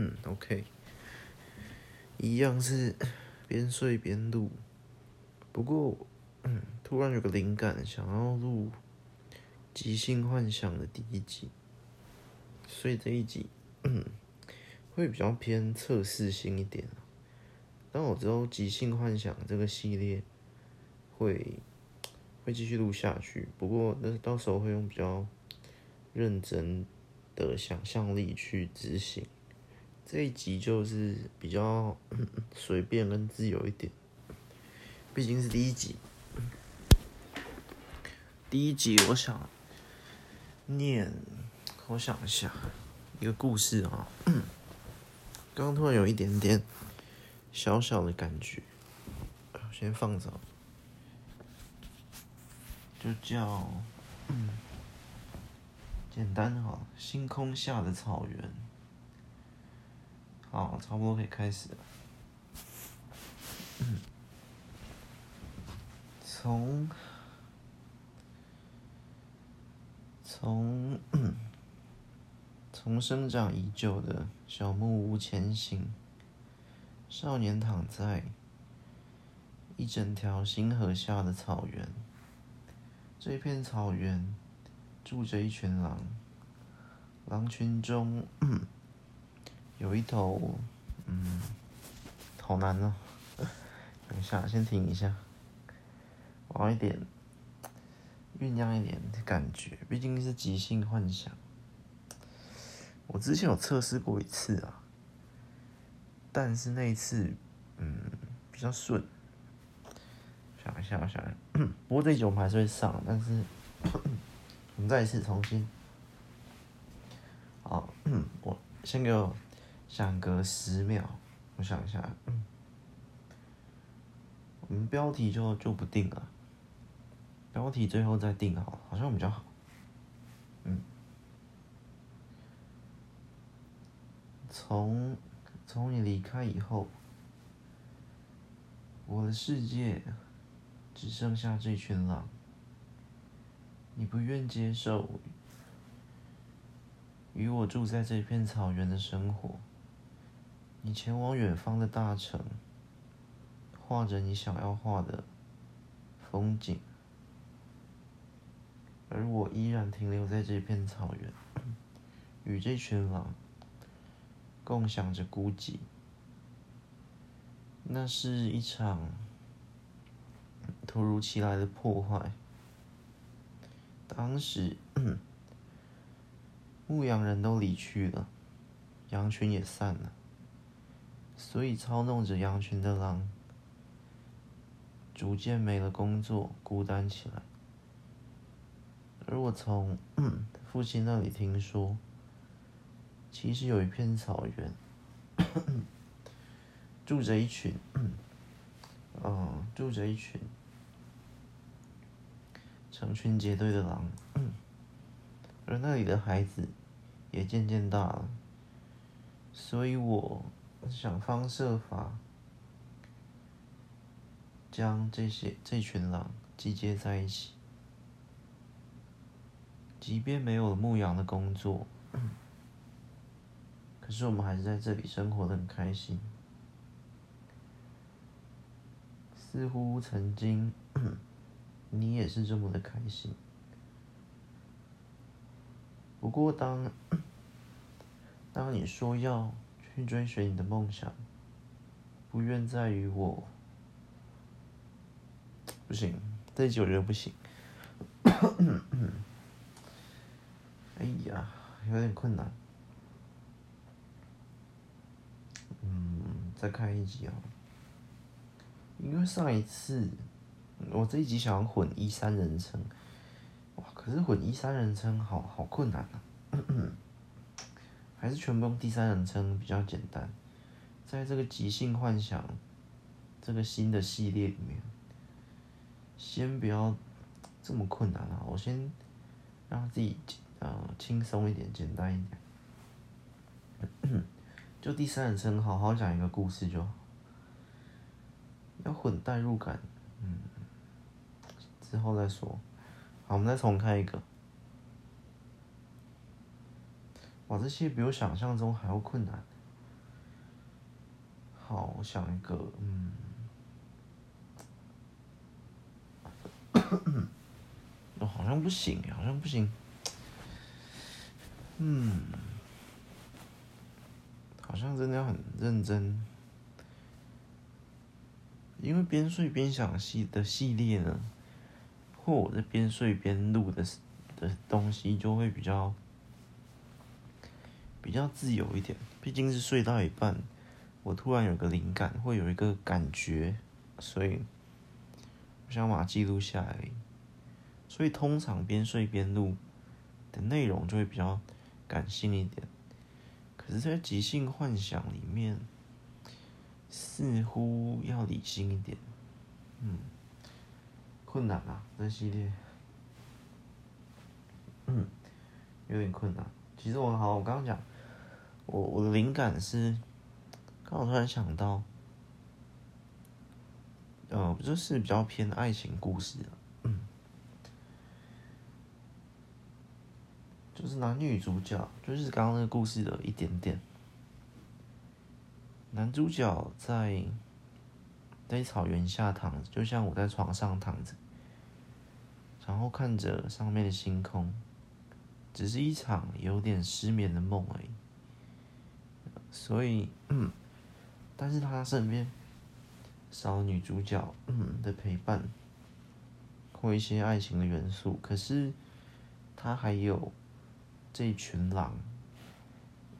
嗯，OK，一样是边睡边录，不过，嗯，突然有个灵感，想要录《即兴幻想》的第一集，所以这一集，嗯，会比较偏测试性一点。但我知道《即兴幻想》这个系列会会继续录下去，不过那到时候会用比较认真的想象力去执行。这一集就是比较随便跟自由一点，毕竟是第一集。第一集我想念，我想一下一个故事啊。刚刚突然有一点点。小小的感觉，先放着，就叫嗯，简单哈，星空下的草原，好，差不多可以开始了。从从 从生长已久的小木屋前行。少年躺在一整条星河下的草原，这片草原住着一群狼，狼群中 有一头，嗯，好难哦。等一下，先停一下，我要一点酝酿一点的感觉，毕竟是即兴幻想。我之前有测试过一次啊。但是那一次，嗯，比较顺。想一下，想一下，不过这一集我们还是会上，但是 我们再一次重新。好，我先给我想隔十秒，我想一下，嗯我们标题就就不定了，标题最后再定好，好像比较好。嗯，从。从你离开以后，我的世界只剩下这群狼。你不愿接受与我住在这片草原的生活，你前往远方的大城，画着你想要画的风景，而我依然停留在这片草原，与这群狼。共享着孤寂，那是一场突如其来的破坏。当时，牧羊人都离去了，羊群也散了，所以操弄着羊群的狼逐渐没了工作，孤单起来。而我从 父亲那里听说。其实有一片草原，住着一群，嗯，住着一群成群结队的狼，而那里的孩子也渐渐大了，所以我想方设法将这些这群狼集结在一起，即便没有了牧羊的工作。可是我们还是在这里生活的很开心，似乎曾经 你也是这么的开心。不过当 当你说要去追随你的梦想，不愿再与我，不行，这一集我觉得不行。哎呀，有点困难。嗯再看一集啊！因为上一次我这一集想要混一三人称，哇！可是混一三人称好好困难啊，还是全部用第三人称比较简单。在这个即兴幻想这个新的系列里面，先不要这么困难啊！我先让自己呃轻松一点，简单一点。就第三人称，好好讲一个故事就好。要混代入感，嗯，之后再说。好，我们再重开一个。哇，这些比我想象中还要困难。好，我想一个，嗯，我 好像不行，好像不行，嗯，好像真的要很认真，因为边睡边想系的系列呢，或我在边睡边录的的东西就会比较比较自由一点，毕竟是睡到一半。我突然有个灵感，会有一个感觉，所以我想把它记录下来。所以通常边睡边录的内容就会比较感性一点。可是，在即兴幻想里面，似乎要理性一点。嗯，困难啊，这系列，嗯，有点困难。其实我好，我刚刚讲，我我的灵感是。刚好突然想到，呃，就是比较偏爱情故事，嗯，就是男女主角，就是刚刚那个故事的一点点。男主角在在草原下躺着，就像我在床上躺着，然后看着上面的星空，只是一场有点失眠的梦而已，所以，嗯。但是他身边少女主角嗯的陪伴，或一些爱情的元素，可是他还有这一群狼。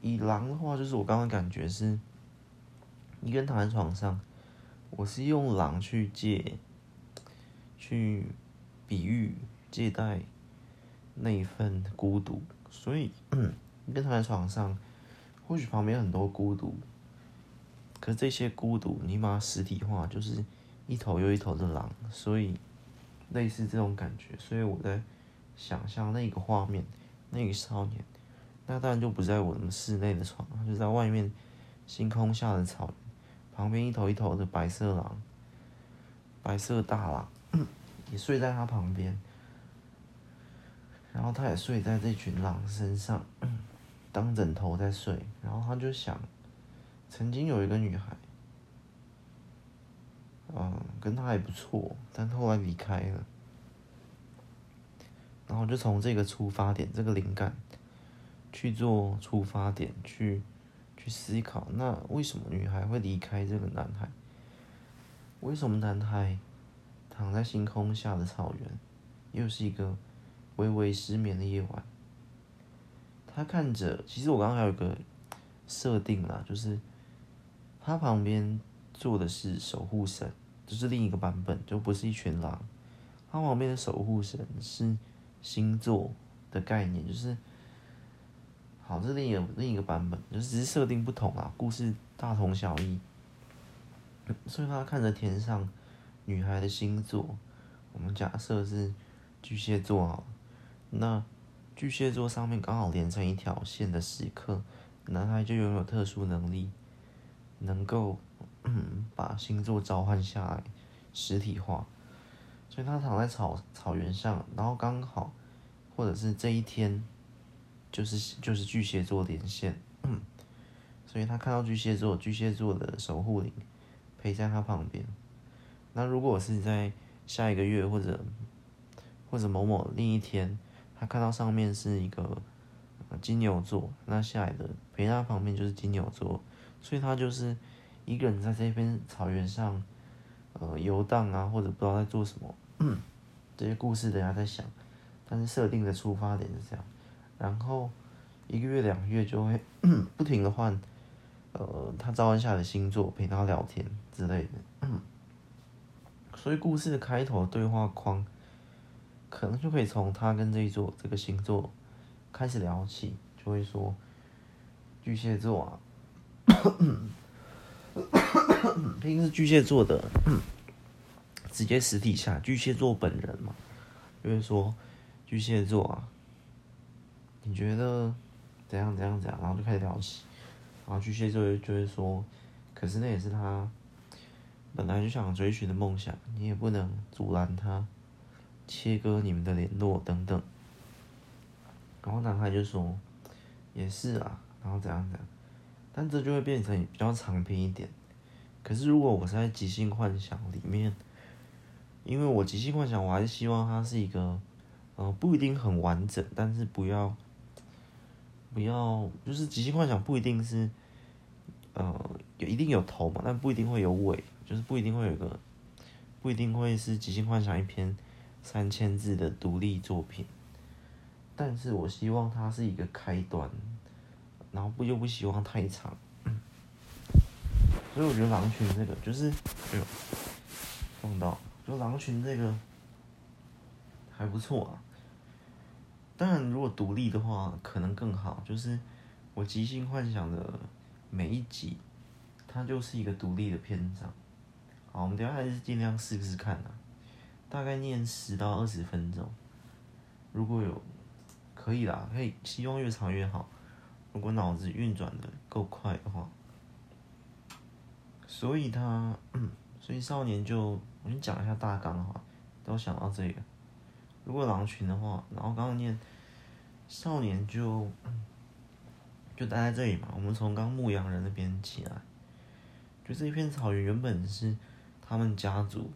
以狼的话，就是我刚刚感觉是，一个人躺在床上，我是用狼去借，去比喻借代那一份孤独，所以嗯，一个人躺在床上，或许旁边很多孤独。可是这些孤独，你把它实体化，就是一头又一头的狼，所以类似这种感觉。所以我在想象那个画面，那个少年，那当然就不在我们室内的床，就在外面星空下的草，旁边一头一头的白色狼，白色大狼也睡在他旁边，然后他也睡在这群狼身上，当枕头在睡，然后他就想。曾经有一个女孩，嗯，跟他还不错，但后来离开了。然后就从这个出发点，这个灵感去做出发点，去去思考，那为什么女孩会离开这个男孩？为什么男孩躺在星空下的草原，又是一个微微失眠的夜晚？他看着，其实我刚刚还有个设定啦，就是。他旁边坐的是守护神，就是另一个版本，就不是一群狼。他旁边的守护神是星座的概念，就是好，这是另一个另一个版本，就是只是设定不同啊，故事大同小异。所以他看着天上女孩的星座，我们假设是巨蟹座啊，那巨蟹座上面刚好连成一条线的时刻，男孩就拥有特殊能力。能够嗯把星座召唤下来，实体化，所以他躺在草草原上，然后刚好，或者是这一天，就是就是巨蟹座连线，所以他看到巨蟹座，巨蟹座的守护灵陪在他旁边。那如果是在下一个月或者或者某某另一天，他看到上面是一个金牛座，那下来的陪他旁边就是金牛座。所以他就是一个人在这边草原上，呃，游荡啊，或者不知道在做什么。这些故事等下在想，但是设定的出发点是这样。然后一个月、两个月就会 不停的换，呃，他召唤下的星座陪他聊天之类的。所以故事的开头对话框，可能就可以从他跟这一座这个星座开始聊起，就会说巨蟹座啊。毕竟是巨蟹座的，直接实体下巨蟹座本人嘛，就会说巨蟹座啊，你觉得怎样怎样怎样，然后就开始聊起，然后巨蟹座就会说，可是那也是他本来就想追寻的梦想，你也不能阻拦他，切割你们的联络等等。然后男孩就说，也是啊，然后怎样怎样。但这就会变成比较长篇一点，可是如果我是在即兴幻想里面，因为我即兴幻想，我还是希望它是一个，呃，不一定很完整，但是不要，不要，就是即兴幻想不一定是，呃，有一定有头嘛，但不一定会有尾，就是不一定会有个，不一定会是即兴幻想一篇三千字的独立作品，但是我希望它是一个开端，然后不又不希望太长。所以我觉得狼群这个就是，哎呦，碰到，就狼群这个还不错啊。当然，如果独立的话，可能更好。就是我即兴幻想的每一集，它就是一个独立的篇章。好，我们等下还是尽量试试看啊，大概念十到二十分钟。如果有可以啦，可以，希望越长越好。如果脑子运转的够快的话。所以他，所以少年就我先讲一下大纲哈，都想到这个。如果狼群的话，然后刚刚念少年就就待在这里嘛。我们从刚牧羊人那边起来，就这一片草原原本是他们家族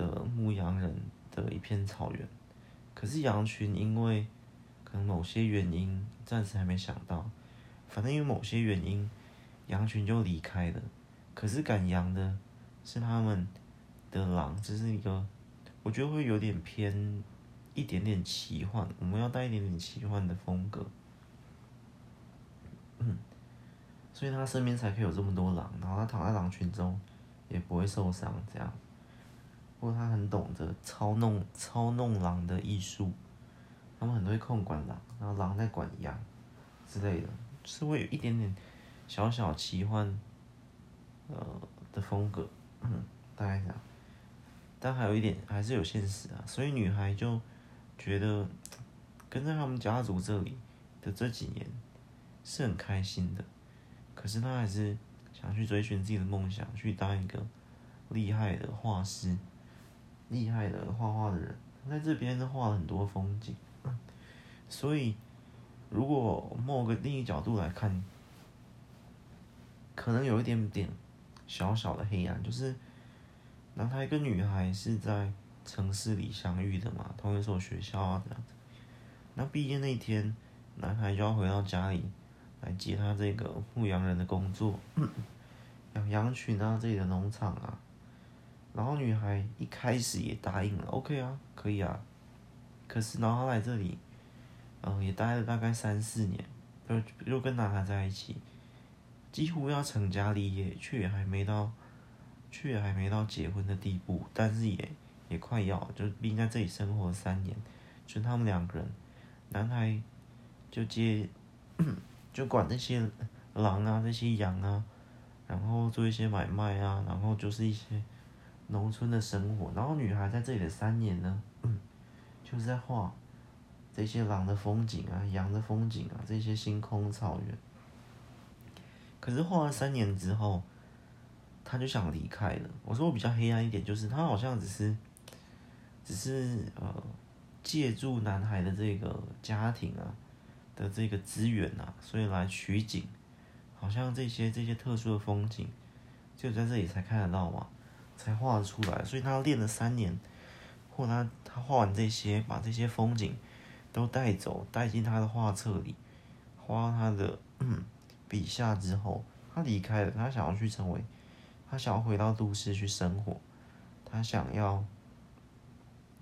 的牧羊人的一片草原，可是羊群因为可能某些原因，暂时还没想到，反正因为某些原因，羊群就离开了。可是赶羊的是他们的狼，这是一个我觉得会有点偏一点点奇幻，我们要带一点点奇幻的风格，嗯，所以他身边才可以有这么多狼，然后他躺在狼群中也不会受伤，这样。不过他很懂得操弄操弄狼的艺术，他们很多会控管狼，然后狼在管羊之类的，是会有一点点小小奇幻。呃的风格，嗯，大概这样，但还有一点还是有现实啊，所以女孩就觉得跟在他们家族这里的这几年是很开心的，可是她还是想去追寻自己的梦想，去当一个厉害的画师，厉害的画画的人。在这边画了很多风景，所以如果某个另一角度来看，可能有一点点。小小的黑暗，就是男孩跟女孩是在城市里相遇的嘛，同一所学校啊这样子。那毕业那天，男孩就要回到家里来接他这个牧羊人的工作，养羊群啊，这里的农场啊。然后女孩一开始也答应了，OK 啊，可以啊。可是然后他来这里，嗯，也待了大概三四年，就又跟男孩在一起。几乎要成家立业，却也还没到，却也还没到结婚的地步，但是也也快要，就毕竟在这里生活三年，就他们两个人，男孩就接，就管那些狼啊，那些羊啊，然后做一些买卖啊，然后就是一些农村的生活，然后女孩在这里的三年呢，就是在画这些狼的风景啊，羊的风景啊，这些星空草原。可是画了三年之后，他就想离开了。我说我比较黑暗一点，就是他好像只是，只是呃，借助男孩的这个家庭啊的这个资源啊，所以来取景，好像这些这些特殊的风景，就在这里才看得到嘛，才画得出来。所以他练了三年，或他他画完这些，把这些风景都带走，带进他的画册里，画他的。笔下之后，他离开了。他想要去成为，他想要回到都市去生活，他想要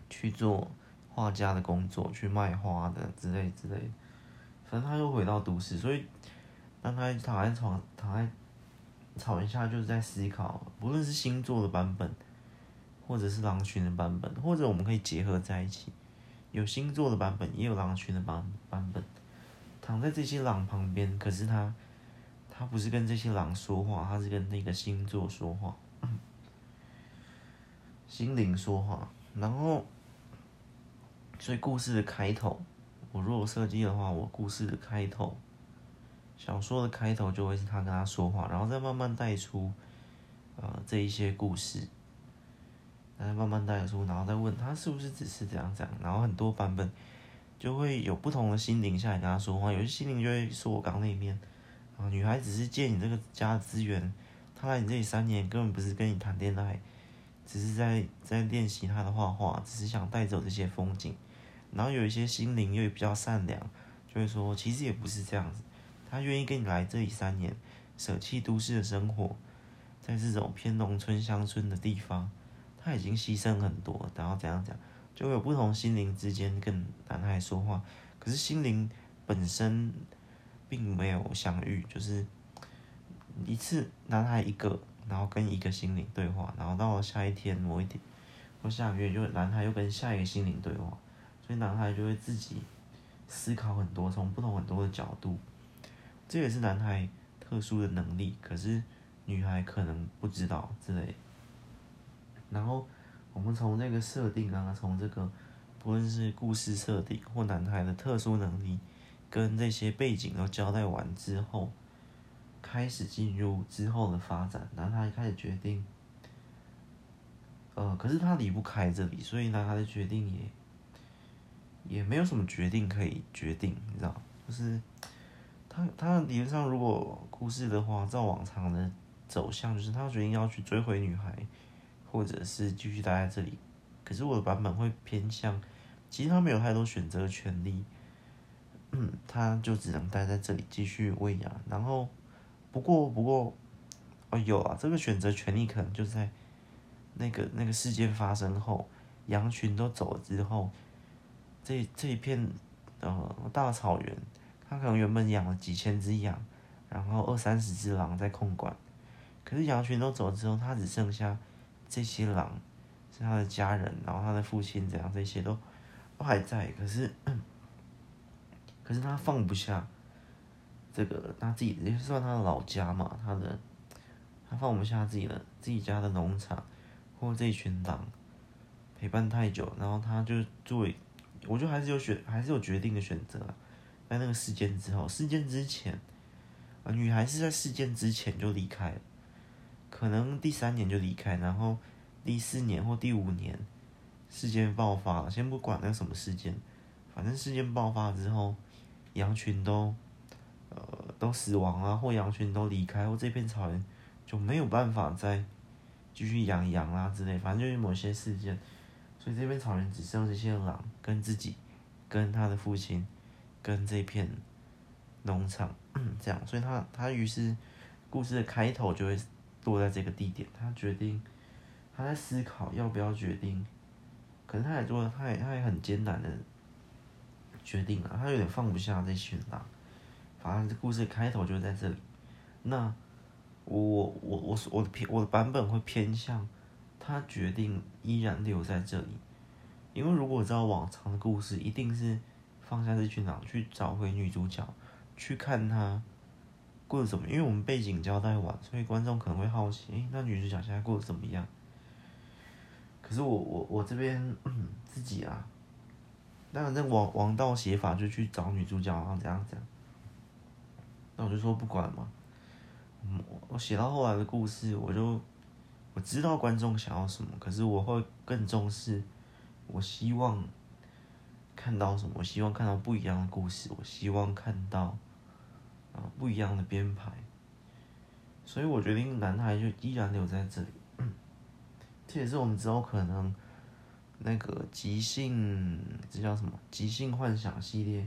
去做画家的工作，去卖花的之类之类的。反正他又回到都市，所以当他躺在床躺在吵一下，就是在思考，不论是星座的版本，或者是狼群的版本，或者我们可以结合在一起，有星座的版本，也有狼群的版版本。躺在这些狼旁边，可是他。他不是跟这些狼说话，他是跟那个星座说话，心灵说话。然后，所以故事的开头，我如果设计的话，我故事的开头，小说的开头就会是他跟他说话，然后再慢慢带出，呃，这一些故事，再慢慢带出，然后再问他是不是只是这样讲，然后很多版本就会有不同的心灵下来跟他说话，有些心灵就会说我刚那一面。啊，女孩只是借你这个家的资源，她来你这里三年，根本不是跟你谈恋爱，只是在在练习她的画画，只是想带走这些风景。然后有一些心灵又比较善良，就会说其实也不是这样子。他愿意跟你来这里三年，舍弃都市的生活，在这种偏农村乡村的地方，他已经牺牲很多。然后怎样讲，就会有不同心灵之间跟男孩说话，可是心灵本身并没有相遇，就是一次男孩一个，然后跟一个心灵对话，然后到了下一天某一天或下个月，就男孩又跟下一个心灵对话。所以男孩就会自己思考很多，从不同很多的角度，这也是男孩特殊的能力。可是女孩可能不知道之类。然后我们从这个设定啊，从这个不论是故事设定或男孩的特殊能力，跟这些背景都交代完之后，开始进入之后的发展。男孩开始决定，呃，可是他离不开这里，所以男孩的决定也。也没有什么决定可以决定，你知道，就是他他理论上如果故事的话，照往常的走向，就是他决定要去追回女孩，或者是继续待在这里。可是我的版本会偏向，其实他没有太多选择权利，嗯，他就只能待在这里继续喂养。然后不过不过，哦有啊，这个选择权利可能就在那个那个事件发生后，羊群都走了之后。这这一片呃大草原，他可能原本养了几千只羊，然后二三十只狼在控管，可是羊群都走了之后，他只剩下这些狼是他的家人，然后他的父亲怎样，这些都都还在，可是 可是他放不下这个他自己，也算他的老家嘛，他的他放不下自己的自己家的农场或这一群狼陪伴太久，然后他就作为。我觉得还是有选，还是有决定的选择。在那个事件之后，事件之前，啊，女孩是在事件之前就离开了，可能第三年就离开，然后第四年或第五年，事件爆发了。先不管那什么事件，反正事件爆发之后，羊群都，呃，都死亡啊，或羊群都离开，或这片草原就没有办法再继续养羊啊之类，反正就是某些事件。所以这片草原只剩这些狼跟自己，跟他的父亲，跟这片农场这样。所以他他于是故事的开头就会落在这个地点。他决定他在思考要不要决定，可能他也做，他也他也很艰难的决定了。他有点放不下这群狼。反正这故事的开头就在这里。那我我我我我的偏我的版本会偏向。他决定依然留在这里，因为如果照往常的故事，一定是放下这群狼去找回女主角，去看她过得怎么。因为我们背景交代完，所以观众可能会好奇，诶，那女主角现在过得怎么样？可是我我我这边 自己啊，当然这王王道写法就去找女主角，然后怎样怎样。那我就说不管嘛，我写到后来的故事，我就。我知道观众想要什么，可是我会更重视。我希望看到什么？我希望看到不一样的故事。我希望看到啊不一样的编排。所以我决定男孩就依然留在这里。这也是我们之后可能那个即兴，这叫什么？即兴幻想系列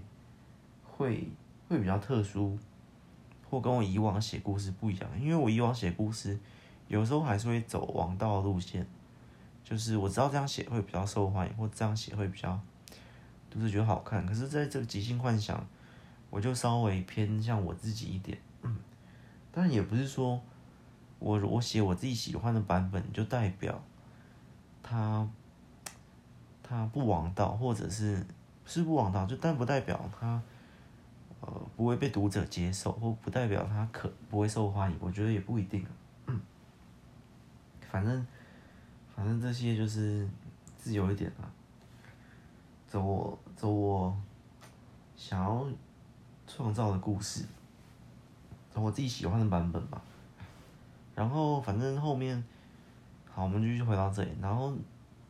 会会比较特殊，或跟我以往写故事不一样。因为我以往写故事。有时候还是会走王道路线，就是我知道这样写会比较受欢迎，或这样写会比较，就是觉得好看。可是在这个即兴幻想，我就稍微偏向我自己一点。嗯，但也不是说我我写我自己喜欢的版本就代表他他不王道，或者是是不王道，就但不代表他呃不会被读者接受，或不代表他可不会受欢迎。我觉得也不一定。反正，反正这些就是自由一点啦，走我走我想要创造的故事，走我自己喜欢的版本吧。然后反正后面，好，我们继续回到这里。然后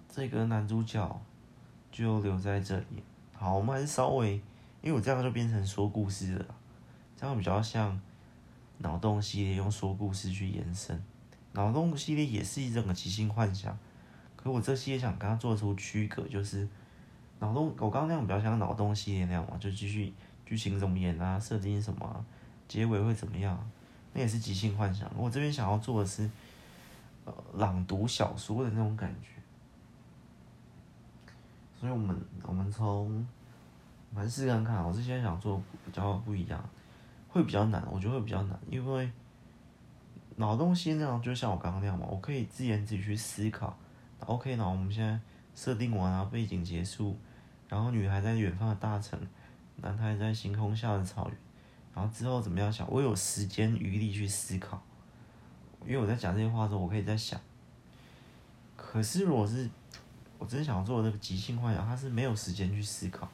这个男主角就留在这里。好，我们还是稍微，因为我这样就变成说故事了，这样比较像脑洞系列用说故事去延伸，脑洞系列也是一种即兴幻想。可我这系列想跟他做出区隔，就是脑洞，我刚刚那样比较像脑洞系列那样嘛，就继续剧情怎么演啊，设定什么，结尾会怎么样，那也是即兴幻想。我这边想要做的是，呃，朗读小说的那种感觉。所以我们我们从，反正试看看，我之前想做比较不一样，会比较难，我觉得会比较难，因为脑洞系列那样，就像我刚刚那样嘛，我可以自言自语去思考。OK，那我们现在设定完啊，背景结束，然后女孩在远方的大城，男孩在星空下的草原，然后之后怎么样想？我有时间余力去思考，因为我在讲这些话的时候，我可以在想。可是如果是我真想做的这个即兴幻想，他是没有时间去思考，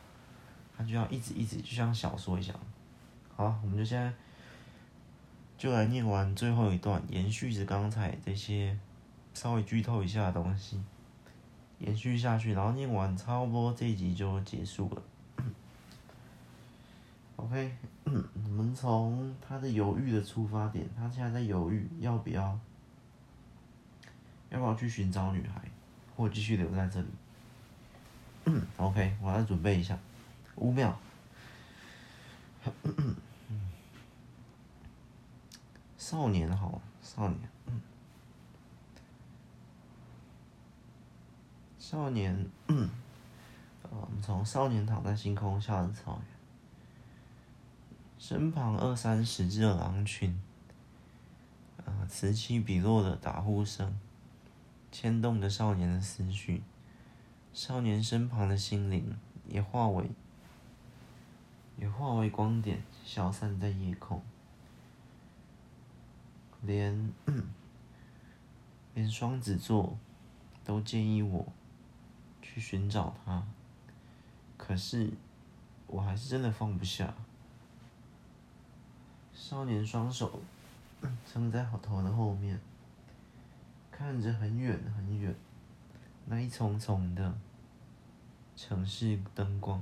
他就要一直一直就像小说一样。好，我们就现在就来念完最后一段，延续着刚才这些。稍微剧透一下的东西，延续下去，然后念完，差不多这一集就结束了。OK，我们从他的犹豫的出发点，他现在在犹豫要不要，要不要去寻找女孩，或继续留在这里。OK，我来准备一下，五秒。少年好，少年。少年，嗯，我们从少年躺在星空下的草原，身旁二三十只狼群，呃，此起彼落的打呼声，牵动着少年的思绪，少年身旁的心灵也化为，也化为光点，消散在夜空，连，连双子座都建议我。去寻找他，可是我还是真的放不下。少年双手撑在头的后面，看着很远很远那一丛丛的城市灯光。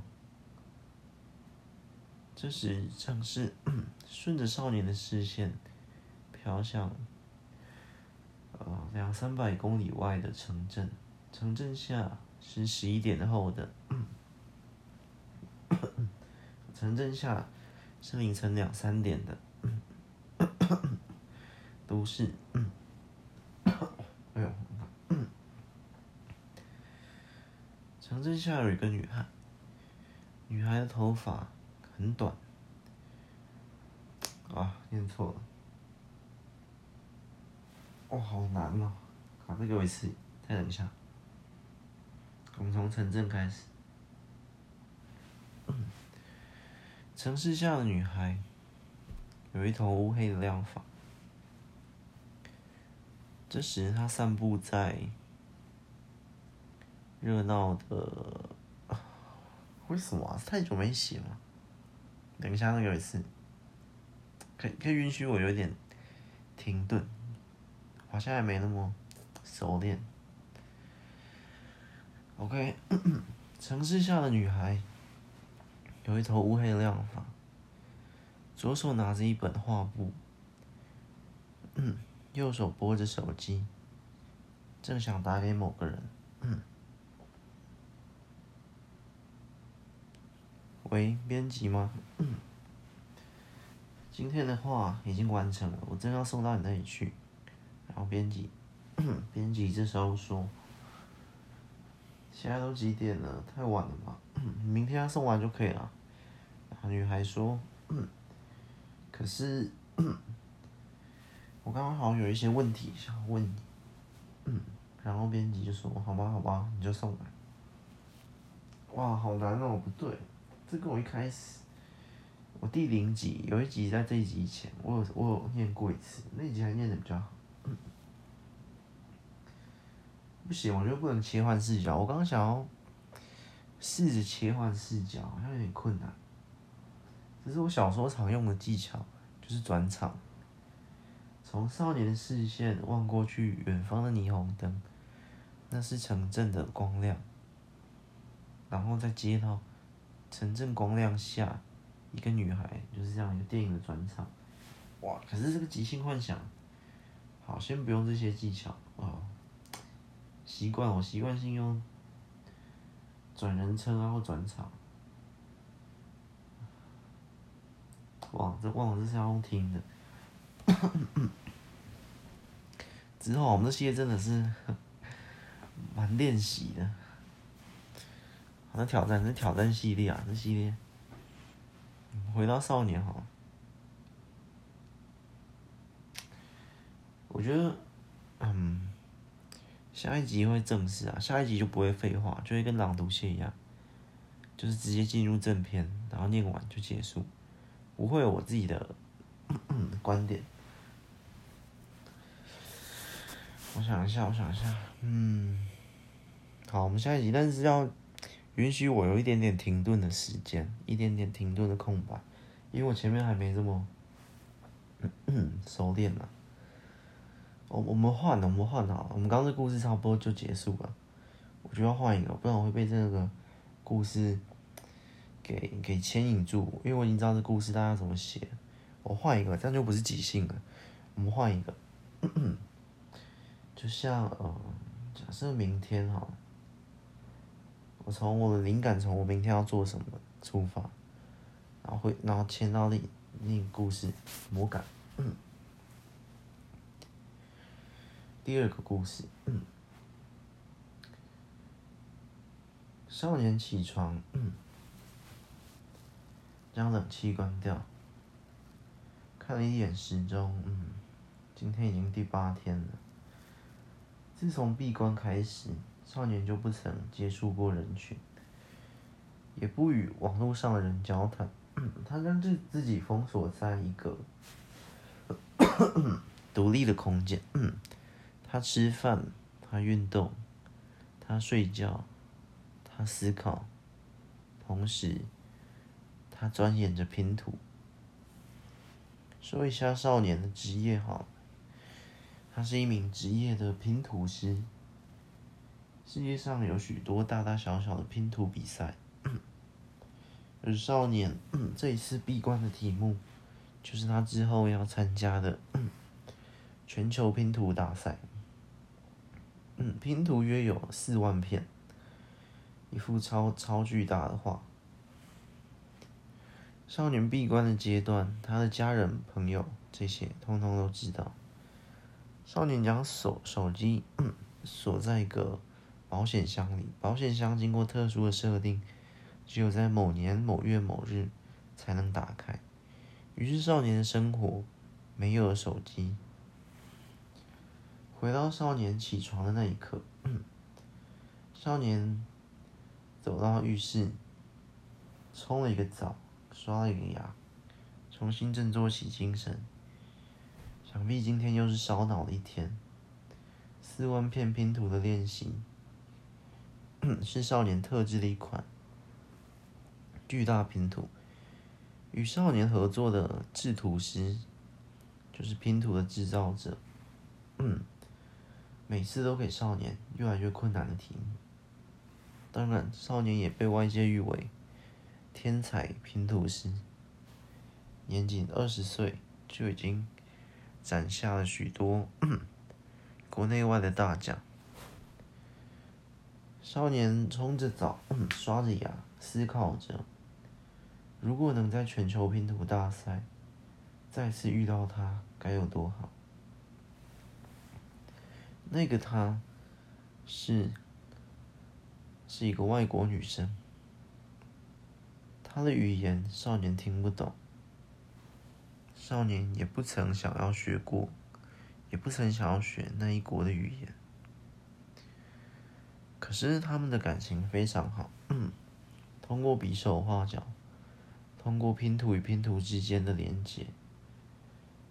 这时，城市顺着少年的视线飘向呃两三百公里外的城镇，城镇下。是十一点后的，城镇下是凌晨两三点的，都市。哎呦，城镇下有一个女孩，女孩的头发很短，啊，念错了，哦，好难哦，再给我一次，再等一下。我们从城镇开始。城市下的女孩有一头乌黑的亮发。这时，她散步在热闹的……为什么？太久没写了。等一下，再给我一次。可可以允许我有点停顿，好像还没那么熟练。OK，城市下的女孩有一头乌黑的亮发，左手拿着一本画布，右手拨着手机，正想打给某个人。喂，编辑吗？今天的画已经完成了，我正要送到你那里去。然后编辑，编辑这时候说。现在都几点了？太晚了吧？明天要送完就可以了。女孩说：“ 可是 我刚刚好像有一些问题想问你。”然后编辑就说：“好吧，好吧，你就送来。”哇，好难哦！不对，这跟我一开始我第零集有一集在这一集以前，我有我有念过一次，那集还念得比较好。不行，我觉得不能切换视角。我刚想要试着切换视角，好像有点困难。这是我小时候常用的技巧，就是转场。从少年的视线望过去，远方的霓虹灯，那是城镇的光亮。然后再接到城镇光亮下，一个女孩，就是这样一个电影的转场。哇！可是这个即兴幻想，好，先不用这些技巧啊。习惯我习惯性用转人称啊或转场。哇，这忘了这是要用听的。之后我们这些真的是 蛮练习的。好，那挑战是挑战系列啊，这系列。回到少年哈。我觉得，嗯，下一集会正式啊，下一集就不会废话，就会跟朗读写一样，就是直接进入正片，然后念完就结束，不会有我自己的 观点。我想一下，我想一下，嗯，好，我们下一集，但是要允许我有一点点停顿的时间，一点点停顿的空白，因为我前面还没这么嗯 嗯熟练呢。我我们换了，我们换好了。我们刚刚这故事差不多就结束了，我就要换一个，不然我会被这个故事给给牵引住。因为我已经知道这故事大家怎么写，我换一个，这样就不是即兴了。我们换一个，就像呃，假设明天哈，我从我的灵感从我明天要做什么出发，然后会然后牵到另另一个故事魔感。第二个故事，嗯，少年起床，嗯，将冷气关掉，看了一眼时钟，嗯，今天已经第八天了。自从闭关开始，少年就不曾接触过人群，也不与网络上的人交谈，嗯，他将自自己封锁在一个 独立的空间，嗯。他吃饭，他运动，他睡觉，他思考，同时，他钻研着拼图。说一下少年的职业哈，他是一名职业的拼图师。世界上有许多大大小小的拼图比赛，而少年这一次闭关的题目，就是他之后要参加的 全球拼图大赛。嗯，拼图约有四万片，一幅超超巨大的画。少年闭关的阶段，他的家人、朋友这些通通都知道。少年将手手机锁在一个保险箱里，保险箱经过特殊的设定，只有在某年某月某日才能打开。于是少年的生活没有了手机。回到少年起床的那一刻，少年走到浴室，冲了一个澡，刷了一个牙，重新振作起精神。想必今天又是烧脑的一天。四万片拼图的练习，是少年特制的一款巨大拼图。与少年合作的制图师，就是拼图的制造者。嗯。每次都给少年越来越困难的题目，当然，少年也被外界誉为天才拼图师。年仅二十岁就已经攒下了许多国内外的大奖。少年冲着澡，刷着牙，思考着：如果能在全球拼图大赛再次遇到他，该有多好。那个她是是一个外国女生，她的语言少年听不懂，少年也不曾想要学过，也不曾想要学那一国的语言。可是他们的感情非常好，通过比手画脚，通过拼图与拼图之间的连接，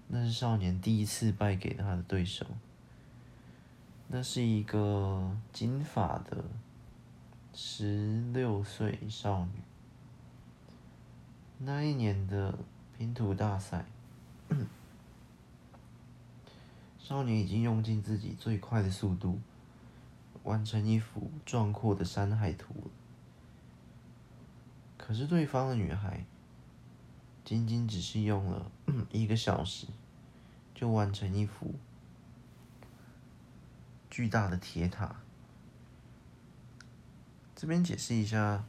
那是少年第一次败给他的对手。那是一个金发的十六岁少女。那一年的拼图大赛，少女已经用尽自己最快的速度完成一幅壮阔的山海图。可是对方的女孩仅仅只是用了一个小时就完成一幅巨大的铁塔。这边解释一下，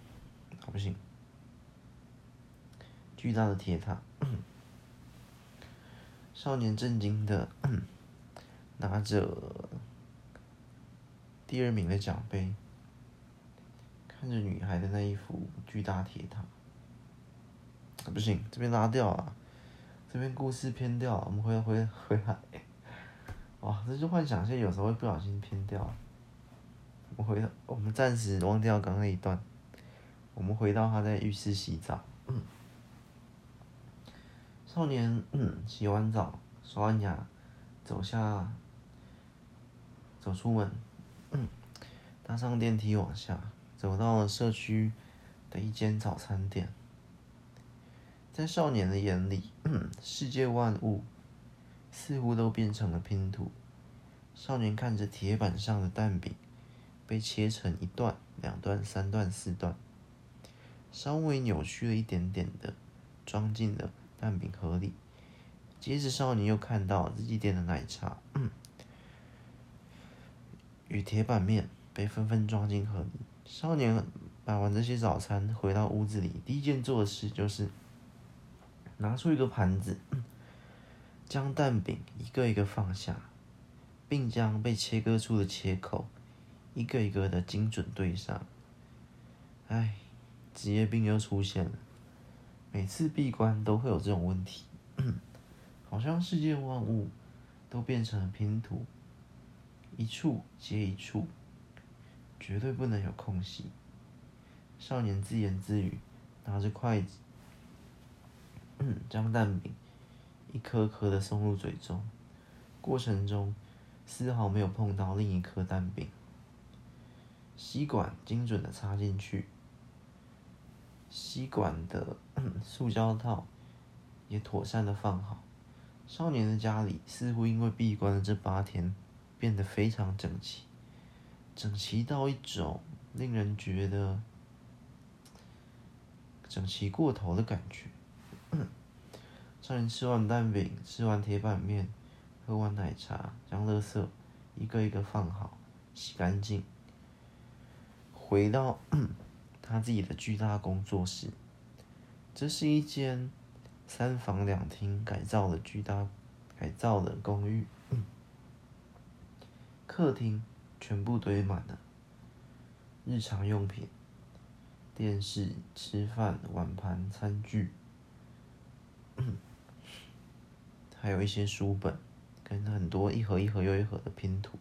好不行。巨大的铁塔，少年震惊的 拿着第二名的奖杯，看着女孩的那一幅巨大铁塔。不行，这边拉掉了，这边故事偏掉，我们回回回来。哇，这就幻想线有时候会不小心偏掉。我们回到，我们暂时忘掉刚刚那一段，我们回到他在浴室洗澡。少年嗯洗完澡，刷完牙，走下，走出门，嗯，搭上电梯往下，走到了社区的一间早餐店。在少年的眼里，嗯，世界万物似乎都变成了拼图。少年看着铁板上的蛋饼被切成一段、两段、三段、四段，稍微扭曲了一点点的装进了蛋饼盒里。接着，少年又看到自己点的奶茶，嗯，与铁板面被纷纷装进盒里。少年买完这些早餐，回到屋子里，第一件做的事就是。拿出一个盘子，将蛋饼一个一个放下，并将被切割出的切口一个一个的精准对上。唉，职业病又出现了，每次闭关都会有这种问题，好像世界万物都变成了拼图，一处接一处，绝对不能有空隙。少年自言自语，拿着筷子。将蛋饼一颗颗的送入嘴中，过程中丝毫没有碰到另一颗蛋饼。吸管精准的插进去，吸管的 塑胶套也妥善的放好。少年的家里似乎因为闭关的这八天变得非常整齐，整齐到一种令人觉得整齐过头的感觉。少年吃完蛋饼，吃完铁板面，喝完奶茶，将垃圾一个一个放好，洗干净，回到 他自己的巨大工作室。这是一间三房两厅改造的巨大改造的公寓，客厅全部堆满了日常用品，电视、吃饭、碗盘、餐具。还有一些书本，跟很多一盒一盒又一盒的拼图。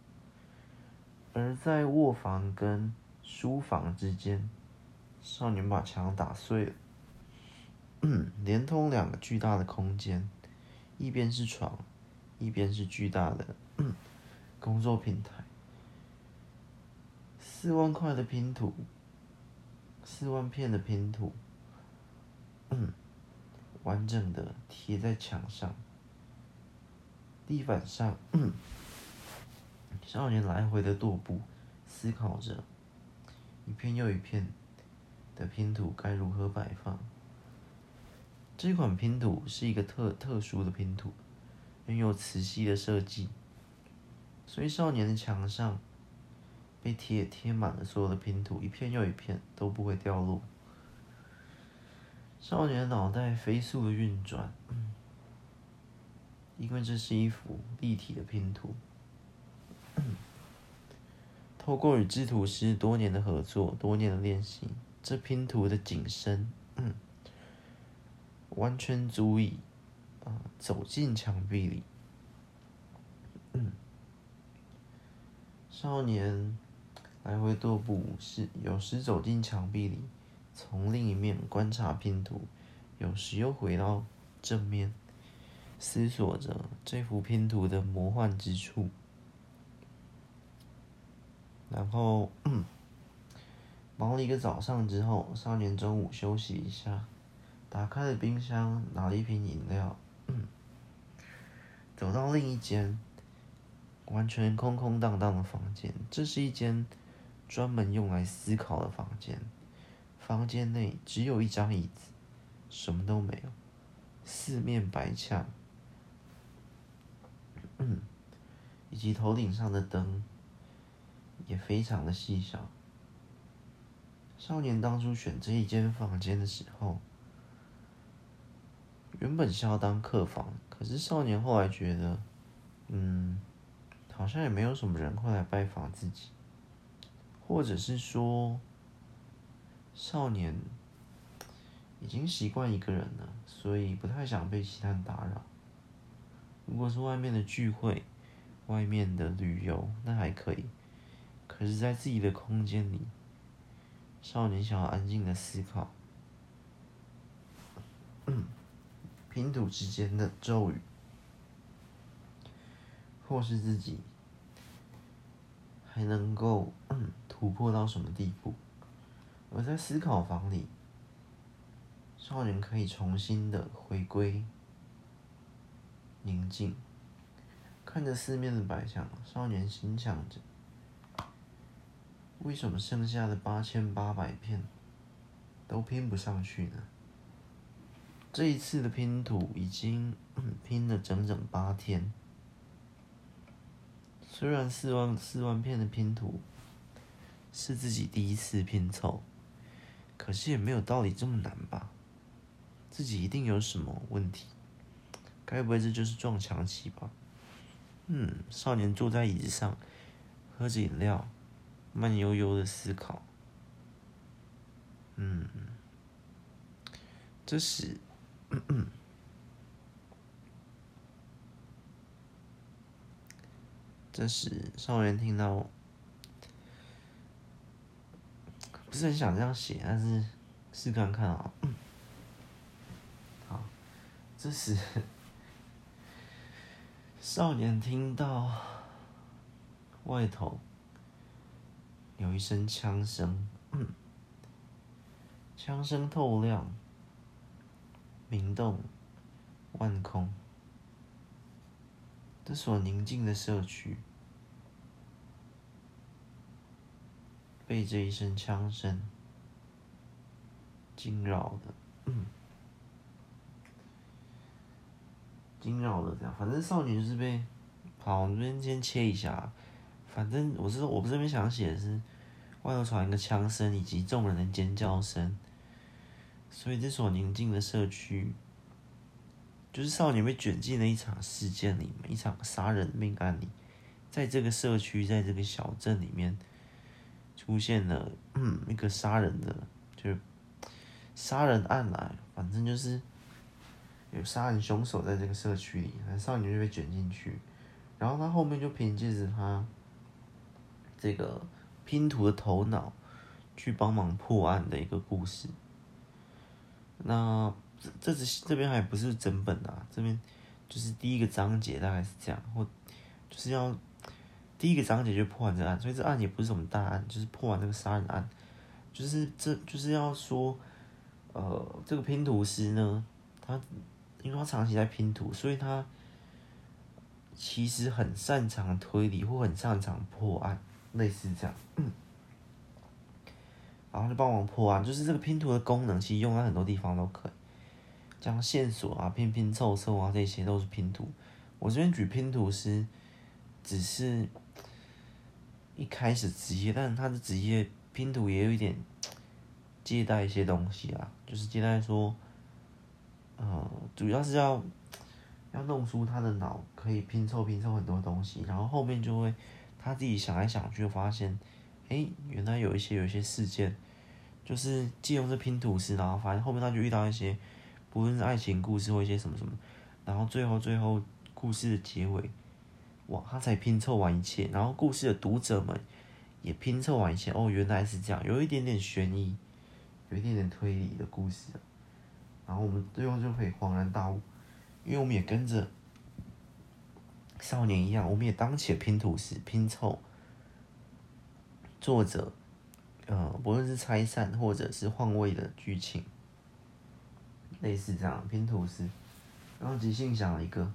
而在卧房跟书房之间，少年把墙打碎了，连通两个巨大的空间，一边是床，一边是巨大的工作平台。四万块的拼图，四万片的拼图，完整的贴在墙上。地板上，少年来回的踱步，思考着一片又一片的拼图该如何摆放。这款拼图是一个特特殊的拼图，拥有磁吸的设计，所以少年的墙上被贴贴满了所有的拼图，一片又一片都不会掉落。少年的脑袋飞速的运转。因为这是一幅立体的拼图，透过与制图师多年的合作、多年的练习，这拼图的景深，嗯，完全足以啊走进墙壁里。少年来回踱步，是有时走进墙壁里，从另一面观察拼图，有时又回到正面。思索着这幅拼图的魔幻之处，然后忙了一个早上之后，少年中午休息一下，打开了冰箱，拿了一瓶饮料，走到另一间完全空空荡荡的房间。这是一间专门用来思考的房间，房间内只有一张椅子，什么都没有。四面白墙，嗯，以及头顶上的灯也非常的细小。少年当初选这一间房间的时候，原本是要当客房，可是少年后来觉得，嗯，好像也没有什么人会来拜访自己，或者是说，少年已经习惯一个人了，所以不太想被其他人打扰。如果是外面的聚会、外面的旅游，那还可以，可是在自己的空间里。少年想要安静的思考，拼图之间的咒语，或是自己还能够突破到什么地步？而在思考房里，少年可以重新的回归宁静，看着四面的白墙，少年心想着。为什么剩下的八千八百片都拼不上去呢？这一次的拼图已经拼了整整八天。虽然四万四万片的拼图是自己第一次拼凑，可是也没有道理这么难吧？自己一定有什么问题，该不会这就是撞墙期吧？嗯，少年坐在椅子上，喝着饮料。慢悠悠的思考，嗯，这时，这时少年听到，不是很想这样写，但是试看看啊。好，这时少年听到外头。有一声枪声，枪声透亮，明动万空。这所宁静的社区被这一声枪声惊扰的，惊扰的这样。反正少女是被，好，我们这边先切一下。反正我是说，我这边想写的是，外头传一个枪声以及众人的尖叫声，所以这所宁静的社区，就是少年被卷进了一场事件里面，一场杀人命案里，在这个社区，在这个小镇里面，出现了嗯一个杀人的，就是杀人案来，反正就是有杀人凶手在这个社区里，那少女就被卷进去，然后他后面就凭借着他。这个拼图的头脑去帮忙破案的一个故事。那这这这边还不是整本啊，这边就是第一个章节大概是这样，或就是要第一个章节就破完这案，所以这案也不是什么大案，就是破完这个杀人案，就是这就是要说，呃，这个拼图师呢，他因为他长期在拼图，所以他其实很擅长推理或很擅长破案。类似这样，然后就帮忙破案，就是这个拼图的功能，其实用在很多地方都可以，像线索啊、拼拼凑凑啊，这些都是拼图。我这边举拼图师，只是一开始职业，但是他的职业拼图也有一点借贷一些东西啊，就是借贷说，呃，主要是要要弄出他的脑可以拼凑拼凑很多东西，然后后面就会。他自己想来想去，发现，哎、原来有一些有一些事件，就是借用这拼图师，然后发现后面他就遇到一些，不论是爱情故事或一些什么什么，然后最后最后故事的结尾，哇，他才拼凑完一切，然后故事的读者们也拼凑完一切，哦，原来是这样，有一点点悬疑，有一点点推理的故事，然后我们最后就可以恍然大悟，因为我们也跟着。少年一样，我们也当起了拼图师，拼凑作者，呃，不论是拆散或者是换位的剧情，类似这样拼图师。然后即兴想了一个，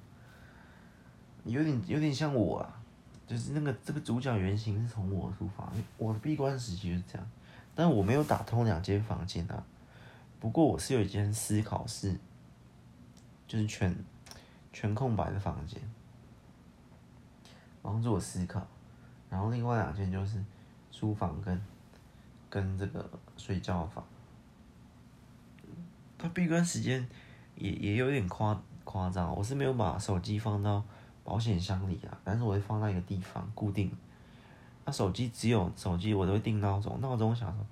有点有点像我啊，就是那个这个主角原型是从我出发，我的闭关时期就是这样，但我没有打通两间房间啊。不过我是有一间思考室，就是全全空白的房间，帮助我思考。然后另外两间就是书房跟跟这个睡觉房。它闭关时间也也有点夸夸张，我是没有把手机放到保险箱里啊，但是我会放在一个地方固定。那手机只有手机我都会定闹钟，闹钟响了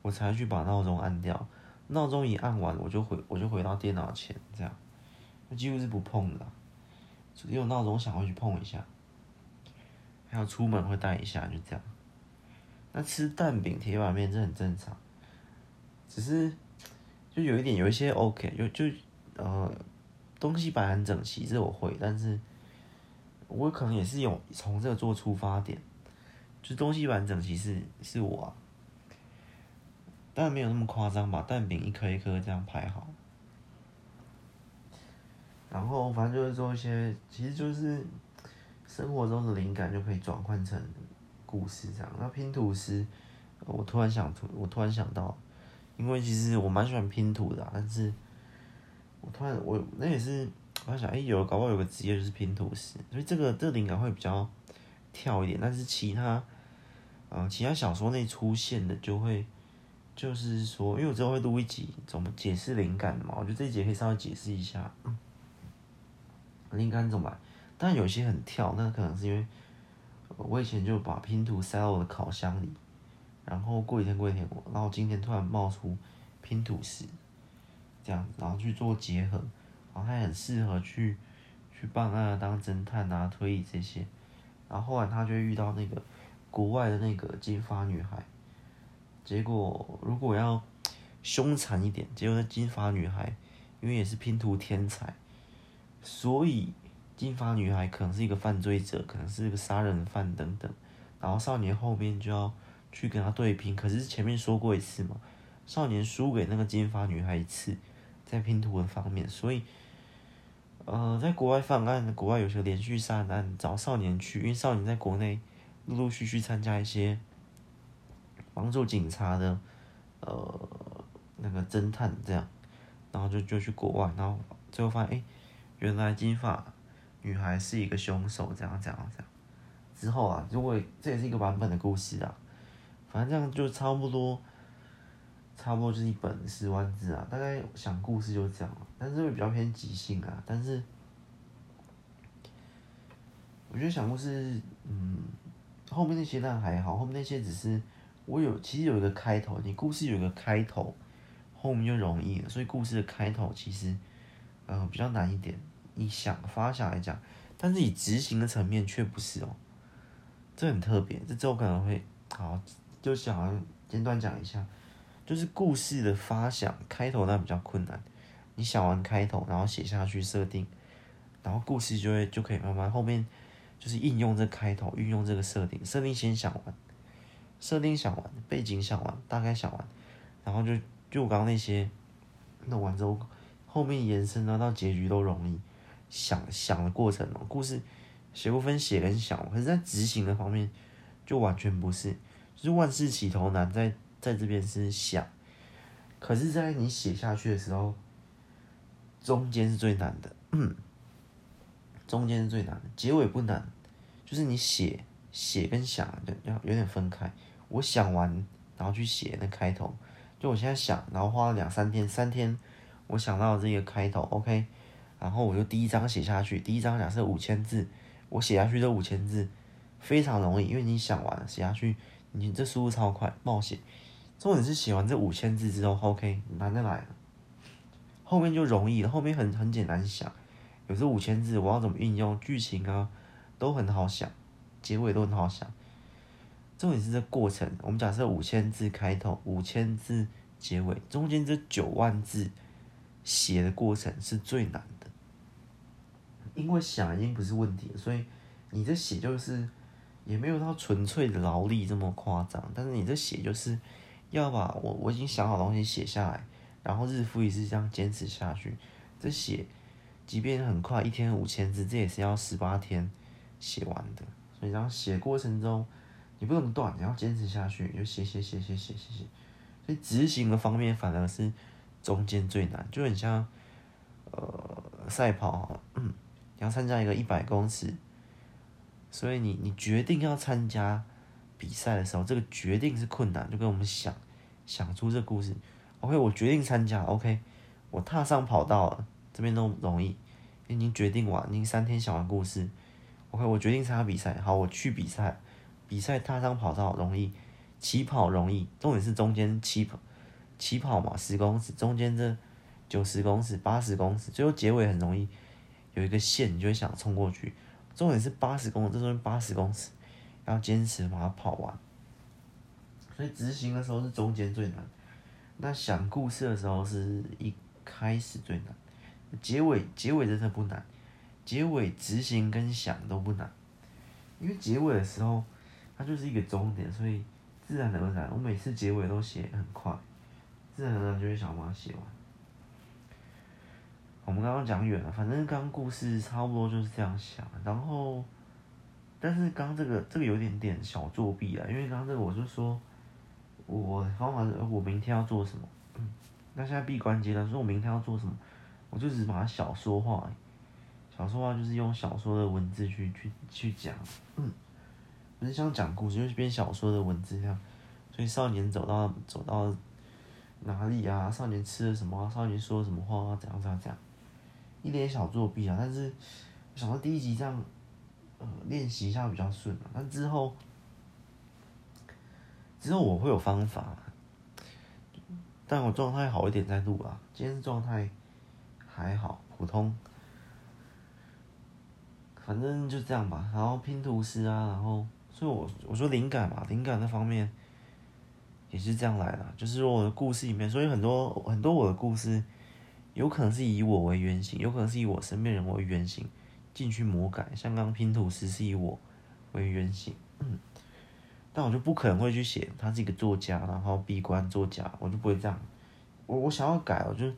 我才去把闹钟按掉。闹钟一按完我就回我就回到电脑前，这样，我几乎是不碰的，只有闹钟想会去碰一下，还有出门会带一下，就这样。那吃蛋饼、铁板面这很正常，只是。就有一点，有一些 OK，就就呃，东西摆很整齐，这我会，但是我可能也是有从这个做出发点，就东西摆整齐是是我，当然没有那么夸张，吧蛋饼一颗一颗这样排好，然后反正就是做一些，其实就是生活中的灵感就可以转换成故事这样。那拼图师，我突然想图，我突然想到。因为其实我蛮喜欢拼图的，但是我突然我那也是我在想，哎，有搞不好有个职业就是拼图师，所以这个这个灵感会比较跳一点。但是其他，嗯、呃，其他小说内出现的就会，就是说，因为我之后会录一集怎么解释灵感嘛，我觉得这一集可以稍微解释一下，灵感怎么来。但有些很跳，那可能是因为我以前就把拼图塞到我的烤箱里。然后过几天过几天，然后今天突然冒出拼图师，这样，然后去做结合，然后他很适合去去办案啊，当侦探啊，推理这些。然后后来他就遇到那个国外的那个金发女孩，结果如果要凶残一点，结果那金发女孩因为也是拼图天才，所以金发女孩可能是一个犯罪者，可能是一个杀人犯等等。然后少年后面就要。去跟他对拼，可是前面说过一次嘛，少年输给那个金发女孩一次，在拼图的方面，所以，呃，在国外犯案，国外有些连续杀人案找少年去，因为少年在国内陆陆续续参加一些帮助警察的，呃，那个侦探这样，然后就就去国外，然后最后发现，哎，原来金发女孩是一个凶手，这样这样这样，之后啊，就会这也是一个版本的故事啊。反正这样就差不多，差不多就是一本十万字啊，大概想故事就这样，但是会比较偏即兴啊。但是我觉得想故事，嗯，后面那些当然还好，后面那些只是我有其实有一个开头，你故事有一个开头，后面就容易了。所以故事的开头其实呃比较难一点，你想发想来讲，但是以执行的层面却不是哦，这很特别，这之后可能会好。就想简短讲一下，就是故事的发想开头那比较困难，你想完开头，然后写下去设定，然后故事就会就可以慢慢后面就是应用这开头，运用这个设定，设定先想完，设定想完，背景想完，大概想完，然后就就我刚刚那些弄完之后，后面延伸到到结局都容易想想的过程哦，故事写不分写跟想，可是在执行的方面就完全不是。就是万事起头难，在在这边是想，可是，在你写下去的时候，中间是最难的，嗯，中间是最难的，结尾不难，就是你写写跟想要有点分开。我想完，然后去写那开头，就我现在想，然后花了两三天，三天我想到这个开头，OK，然后我就第一章写下去，第一章假设五千字，我写下去这五千字非常容易，因为你想完了写下去。你这速度超快，冒险。重点是写完这五千字之后，OK，难的来了，后面就容易了。后面很很简单想，有这五千字，我要怎么运用剧情啊，都很好想，结尾都很好想。重点是这过程，我们假设五千字开头，五千字结尾，中间这九万字写的过程是最难的，因为想已经不是问题了，所以你这写就是。也没有到纯粹的劳力这么夸张，但是你这写就是要把我我已经想好东西写下来，然后日复一日这样坚持下去。这写即便很快，一天五千字，这也是要十八天写完的。所以这样写过程中你不能断，你要坚持下去，就写写写写写写写。所以执行的方面反而是中间最难，就很像呃赛跑，嗯，你要参加一个一百公尺，所以你你决定要参加比赛的时候，这个决定是困难，就跟我们想想出这故事。OK，我决定参加。OK，我踏上跑道了，这边都容易，已经决定完，已经三天想完故事。OK，我决定参加比赛，好，我去比赛。比赛踏上跑道容易，起跑容易，重点是中间起跑，起跑嘛，十公尺，中间这九十公尺、八十公尺，最后结尾很容易有一个线，你就会想冲过去。重点是八十公尺，这中间八十公尺要坚持把它跑完。所以执行的时候是中间最难，那想故事的时候是一开始最难，结尾结尾真的不难，结尾执行跟想都不难，因为结尾的时候。它就是一个终点，所以自然而然，我每次结尾都写很快，自然而然就会想把它写完。我们刚刚讲远了，反正刚刚故事差不多就是这样想。然后，但是刚刚这个这个有点点小作弊啊，因为刚刚这个我就说，我方法是我明天要做什么。嗯，那现在闭关阶段，说我明天要做什么，我就只把它小说化。小说化就是用小说的文字去去去讲。嗯。不是像讲故事，就是编小说的文字这样。所以少年走到走到哪里啊？少年吃了什么？少年说了什么话？怎样怎样怎样？一点小作弊啊！但是想到第一集这样，呃，练习一下比较顺啊。但之后之后我会有方法，但我状态好一点再录啊。今天状态还好，普通。反正就这样吧。然后拼图师啊，然后。所以我我说灵感嘛，灵感那方面也是这样来的，就是说我的故事里面，所以很多很多我的故事有可能是以我为原型，有可能是以我身边人为原型进去魔改，像刚刚拼图师是以我为原型，嗯，但我就不可能会去写他是一个作家，然后闭关作家，我就不会这样，我我想要改，我就。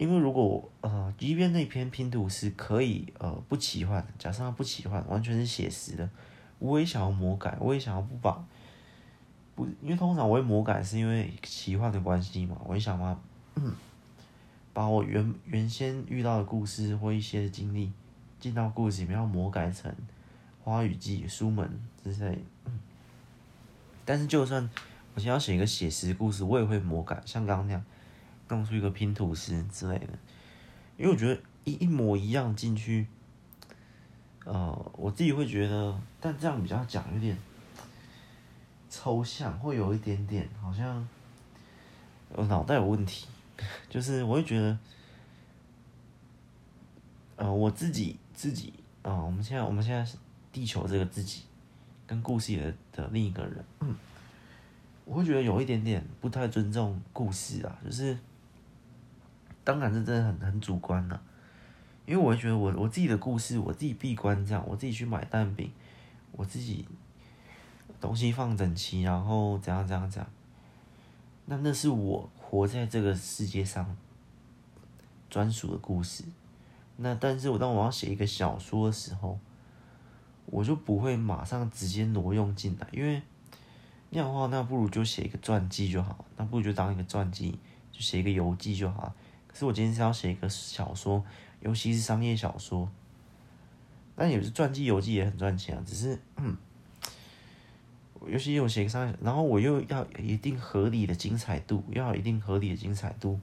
因为如果呃，即便那篇拼图是可以呃不奇幻，假设它不奇幻，完全是写实的，我也想要魔改，我也想要不把不，因为通常我会魔改是因为奇幻的关系嘛，我也想把，把我原原先遇到的故事或一些经历进到故事里面，要魔改成花语记、书门之类。嗯，但是就算我想要写一个写实故事，我也会魔改，像刚刚那样。弄出一个拼图师之类的，因为我觉得一一模一样进去，呃，我自己会觉得，但这样比较讲有点抽象，会有一点点好像我脑袋有问题，就是我会觉得，呃，我自己自己啊、我们现在我们现在地球这个自己，跟故事里的的另一个人，嗯，我会觉得有一点点不太尊重故事啊，就是。当然是真的很很主观了，因为我觉得我我自己的故事，我自己闭关这样，我自己去买蛋饼，我自己东西放整齐，然后怎样怎样怎样，那那是我活在这个世界上专属的故事。那但是我当我要写一个小说的时候，我就不会马上直接挪用进来，因为那样的话，那不如就写一个传记就好，那不如就当一个传记，就写一个游记就好。是我今天是要写一个小说，尤其是商业小说，但也是传记、游记也很赚钱啊。只是，嗯，尤其我写个商业，然后我又要一定合理的精彩度，要有一定合理的精彩度。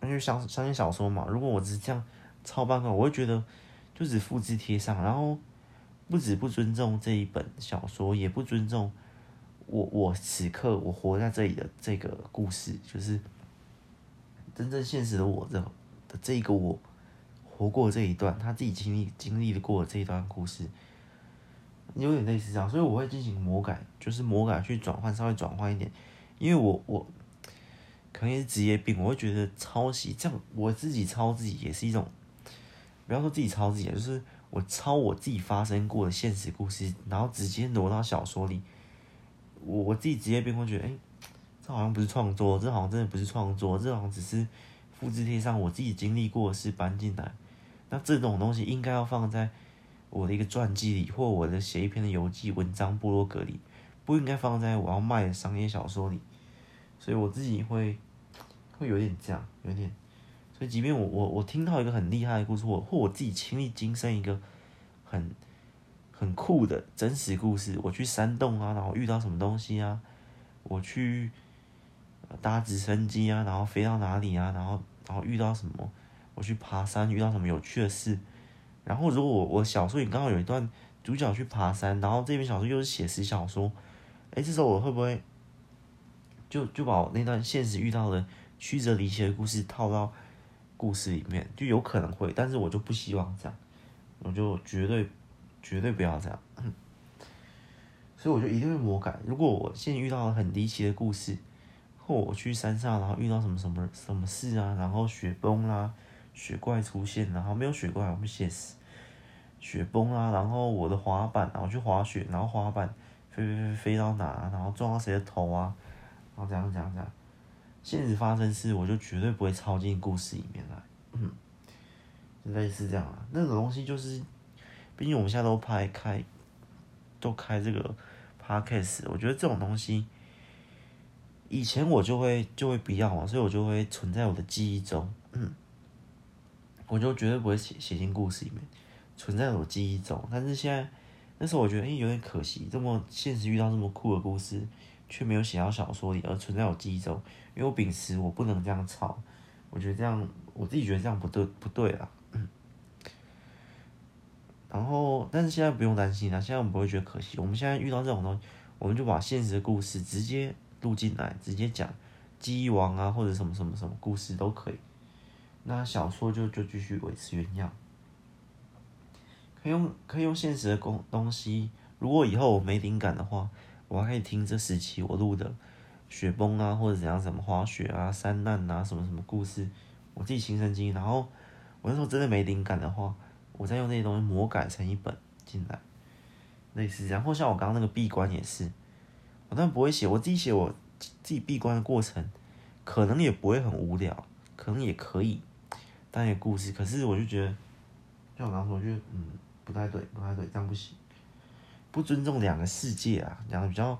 因为商商业小说嘛，如果我只是这样抄半个，我会觉得就只复制贴上，然后不止不尊重这一本小说，也不尊重我我此刻我活在这里的这个故事，就是。真正现实的我这的这个我活过这一段，他自己经历经历的过的这一段故事，有点类似这样，所以我会进行魔改，就是魔改去转换，稍微转换一点，因为我我可能也是职业病，我会觉得抄袭这样，我自己抄自己也是一种，不要说自己抄自己，就是我抄我自己发生过的现实故事，然后直接挪到小说里，我我自己职业病会觉得，哎、这好像不是创作，这好像真的不是创作，这好像只是复制贴上我自己经历过的事搬进来。那这种东西应该要放在我的一个传记里，或我的写一篇的游记文章、部落格里，不应该放在我要卖的商业小说里。所以我自己会会有点这样，有点所以即便我我我听到一个很厉害的故事，或或我自己亲历经历一个很很酷的真实故事，我去山洞啊，然后遇到什么东西啊，我去搭直升机啊，然后飞到哪里啊，然后然后遇到什么，我去爬山遇到什么有趣的事，然后如果我我小说里刚好有一段主角去爬山，然后这篇小说又是写实小说，哎，这时候我会不会就就把我那段现实遇到的曲折离奇的故事套到故事里面，就有可能会，但是我就不希望这样，我就绝对绝对不要这样，所以我就一定会魔改。如果我现在遇到了很离奇的故事，或我去山上，然后遇到什么什么什么事啊，然后雪崩啦，雪怪出现，然后没有雪怪，我们写实，雪崩啊，然后我的滑板，然后去滑雪，然后滑板飞飞飞飞到哪，然后撞到谁的头啊，然后这样这样这样。现实发生事，我就绝对不会抄进故事里面来，嗯，就类似这样啊。那种东西就是，毕竟我们现在都拍开，都开这个 podcast，我觉得这种东西，以前我就会就会不要嘛，所以我就会存在我的记忆中，嗯，我就绝对不会写写进故事里面，存在我记忆中。但是现在，那时候我觉得，哎，有点可惜，这么现实遇到这么酷的故事。却没有写到小说里，而存在我记忆中。因为我秉持我不能这样抄，我觉得这样我自己觉得这样不对不对啦。嗯。然后，但是现在不用担心了，现在我们不会觉得可惜。我们现在遇到这种东西，我们就把现实的故事直接录进来，直接讲记忆王啊，或者什么什么什么故事都可以。那小说就就继续维持原样，可以用可以用现实的东东西。如果以后我没灵感的话。我还可以听这时期我录的雪崩啊，或者怎样，什么滑雪啊、山难啊，什么什么故事，我自己亲身经历。然后我那时候真的没灵感的话，我再用那些东西魔改成一本进来，类似这样。或像我刚刚那个闭关也是，我当然不会写，我自己写我自己闭关的过程，可能也不会很无聊，可能也可以当一个故事。可是我就觉得，像我刚说，我觉得嗯不太对，不太对，这样不行。不尊重两个世界啊，讲的比较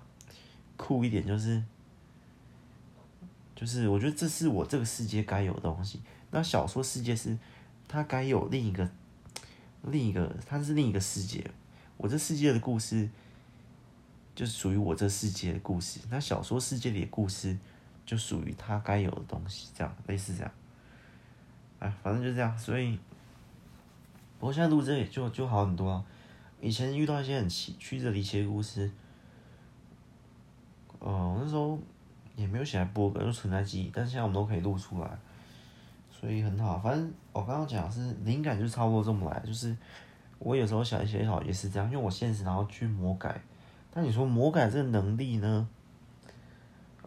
酷一点，就是就是我觉得这是我这个世界该有的东西。那小说世界是它该有另一个另一个，它是另一个世界。我这世界的故事就是属于我这世界的故事，那小说世界里的故事就属于它该有的东西，这样类似这样。哎，反正就这样。所以，不过现在录这也就就好很多了。以前遇到一些很奇曲折离奇的故事，呃，那时候也没有写在博客，就存在记忆。但现在我们都可以录出来，所以很好。反正我刚刚讲是灵感就差不多这么来，就是我有时候想一些好也是这样，因为我现实然后去魔改。但你说魔改这个能力呢？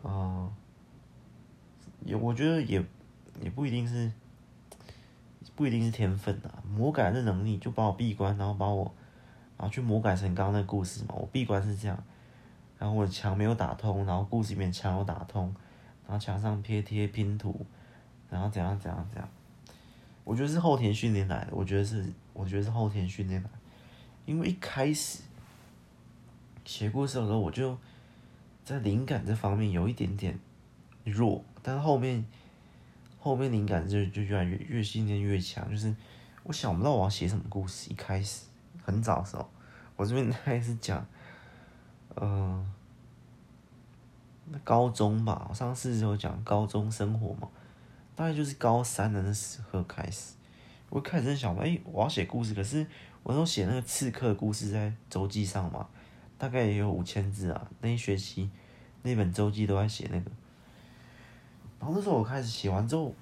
呃，也我觉得也也不一定是不一定是天分啊。魔改这能力就把我闭关，然后把我。然后去魔改成刚刚那个故事嘛，我闭关是这样，然后我墙没有打通，然后故事里面墙有打通，然后墙上贴贴拼图，然后怎样怎样怎样，我觉得是后天训练来的，我觉得是，我觉得是后天训练来的，因为一开始写故事的时候，我就在灵感这方面有一点点弱，但是后面后面灵感就就越来越越训练越强，就是我想不到我要写什么故事，一开始。很早的时候，我这边 开始讲，呃，高中吧，我上次就讲高中生活嘛，大概就是高三的那时候开始，我开始在想，哎、我要写故事，可是我都写那个刺客的故事在周记上嘛，大概也有五千字啊，那一学期那本周记都在写那个，然后那时候我开始写完之后，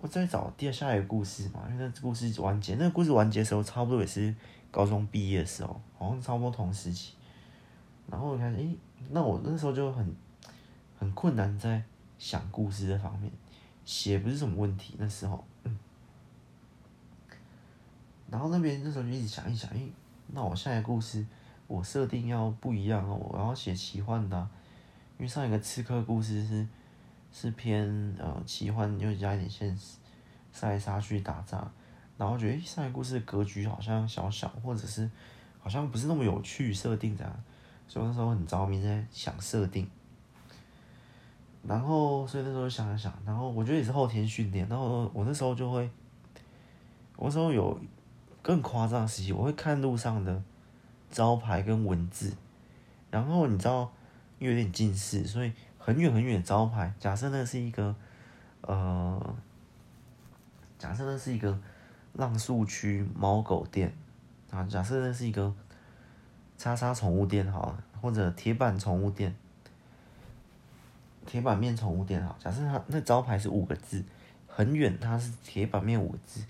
我再找第二下一个故事嘛，因为那故事完结，那个故事完结的时候差不多也是。高中毕业的时候，好像差不多同时期，然后我开始，诶，那我那时候就很很困难，在想故事这方面，写不是什么问题。那时候，然后那边那时候就一直想一想，诶，那我下一个故事我设定要不一样哦，我要写奇幻的，因为上一个刺客故事是是偏呃奇幻，又加一点现实，杀来杀去打仗。然后觉得，上一个故事的格局好像小小，或者是好像不是那么有趣设定这样，所以那时候很着迷在想设定。然后所以那时候想一想，然后我觉得也是后天训练，然后我那时候就会，我那时候有更夸张的事情，我会看路上的招牌跟文字，然后你知道，因为有点近视，所以很远很远的招牌，假设那是一个，呃，假设那是一个浪速区猫狗店啊，假设那是一个叉叉宠物店好了，或者铁板宠物店。铁板面宠物店好，假设它那招牌是五个字，很远，它是铁板面五个字，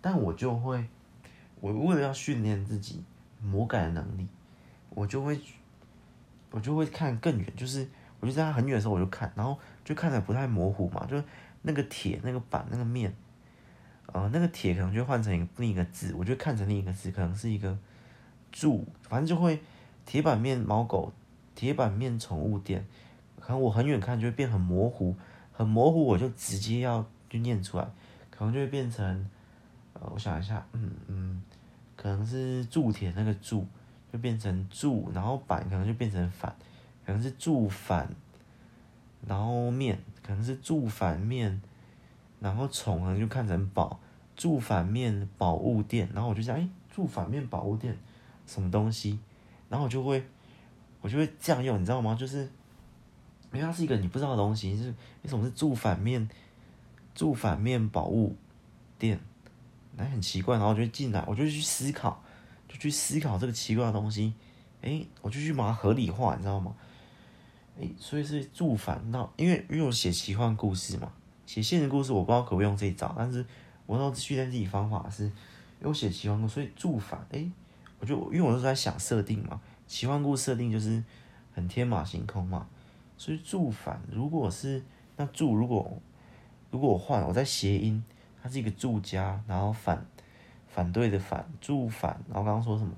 但我就会，我为了要训练自己魔改的能力，我就会，我就会看更远，就是我就在它很远的时候我就看，然后就看的不太模糊嘛，就那个铁、那个板、那个面，呃，那个铁可能就换成一个另一个字，我就看成另一个字，可能是一个住，反正就会铁板面猫狗，铁板面宠物店。可能我很远看就会变很模糊，很模糊，我就直接要就念出来，可能就会变成，呃，我想一下，嗯嗯，可能是铸铁那个铸，就变成铸，然后板可能就变成反，可能是铸反，然后面可能是铸反面，然后宠可能就看成宝，铸反面宝物店，然后我就想，哎，铸反面宝物店什么东西？然后我就会，我就会这样用，你知道吗？就是。因为它是一个你不知道的东西，是为什么是铸反面，铸反面宝物店，那很奇怪，然后我就进来，我就去思考，就去思考这个奇怪的东西，哎，我就去把它合理化，你知道吗？哎，所以是铸反，那因为因为我写奇幻故事嘛，写现实故事我不知道可不可以用这一招，但是我要训练自己方法是，因为我写奇幻故事，所以铸反，哎，我就因为我是在想设定嘛，奇幻故事设定就是很天马行空嘛。所以铸反，如果是那铸，如果如果我换，我在谐音，他是一个住家，然后反反对的反，住反，然后刚刚说什么？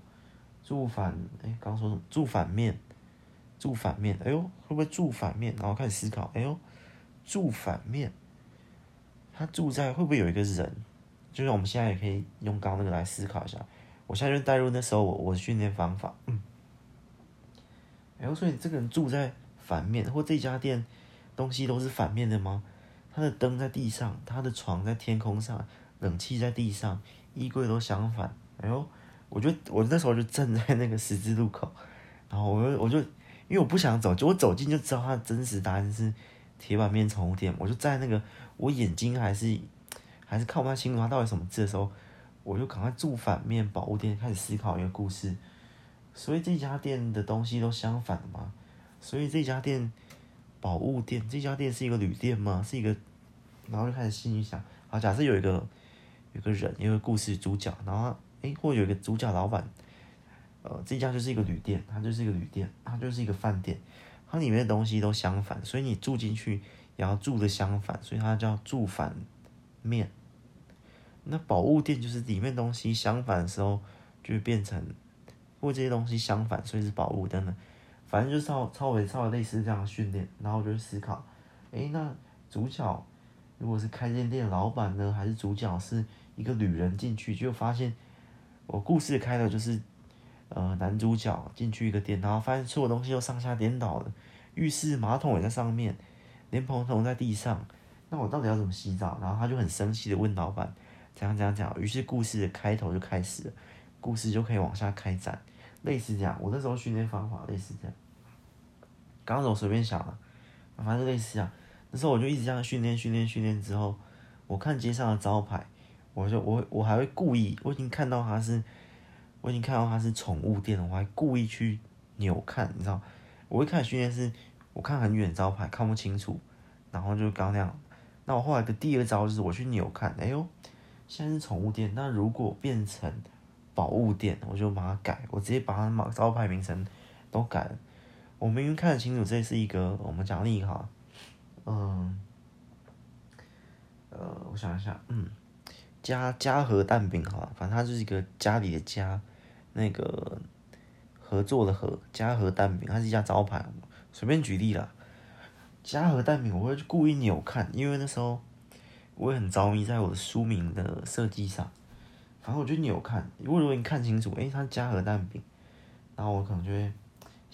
住反，哎，刚刚说什么？住反面，住反面，哎呦，会不会住反面？然后开始思考，哎呦，住反面，他住在会不会有一个人？就是我们现在也可以用刚刚那个来思考一下。我现在就带入那时候我我的训练方法，嗯，哎呦，所以这个人住在。反面，或这家店东西都是反面的吗？他的灯在地上，他的床在天空上，冷气在地上，衣柜都相反。哎呦，我就我那时候就站在那个十字路口，然后我就我就因为我不想走，就我走近就知道他的真实答案是铁板面宠物店。我就在那个我眼睛还是还是看不太清楚他到底什么字的时候，我就赶快住反面宝物店开始思考一个故事。所以这家店的东西都相反的吗？所以这家店，宝物店，这家店是一个旅店吗？是一个，然后就开始心里想，好，假设有一个，有个人，一个故事主角，然后，诶，或有一个主角老板，呃，这家就是一个旅店，它就是一个旅店，它就是一个饭店，它里面的东西都相反，所以你住进去也要住的相反，所以它叫住反面。那宝物店就是里面东西相反的时候，就会变成，或这些东西相反，所以是宝物等等。反正就稍稍微稍微类似这样的训练，然后我就思考，诶，那主角如果是开间店的老板呢，还是主角是一个旅人进去，就发现我故事开的就是，呃，男主角进去一个店，然后发现所有东西都上下颠倒了，浴室马桶也在上面，莲蓬头在地上，那我到底要怎么洗澡？然后他就很生气的问老板，怎样怎样怎样，于是故事的开头就开始了，故事就可以往下开展，类似这样，我那时候训练方法类似这样。刚刚我随便想了，反正类似啊。那时候我就一直这样训练、训练、训练之后，我看街上的招牌，我就我我还会故意，我已经看到它是，我已经看到它是宠物店了，我还故意去扭看，你知道？我会看训练是，我看很远招牌看不清楚，然后就刚那样。那我后来的第二招就是我去扭看，哎呦，现在是宠物店，那如果变成宝物店，我就把它改，我直接把它招牌名称都改了。我明明看得清楚，这是一个我们讲另一个哈，嗯，呃，我想一下，嗯，家家和蛋饼哈，反正它就是一个家里的家，那个合作的合，家和蛋饼，它是一家招牌，随便举例啦，家和蛋饼，我会故意扭看，因为那时候我也很着迷在我的书名的设计上，反正我就扭看，如果如果你看清楚，诶、它是家和蛋饼，然后我可能就会。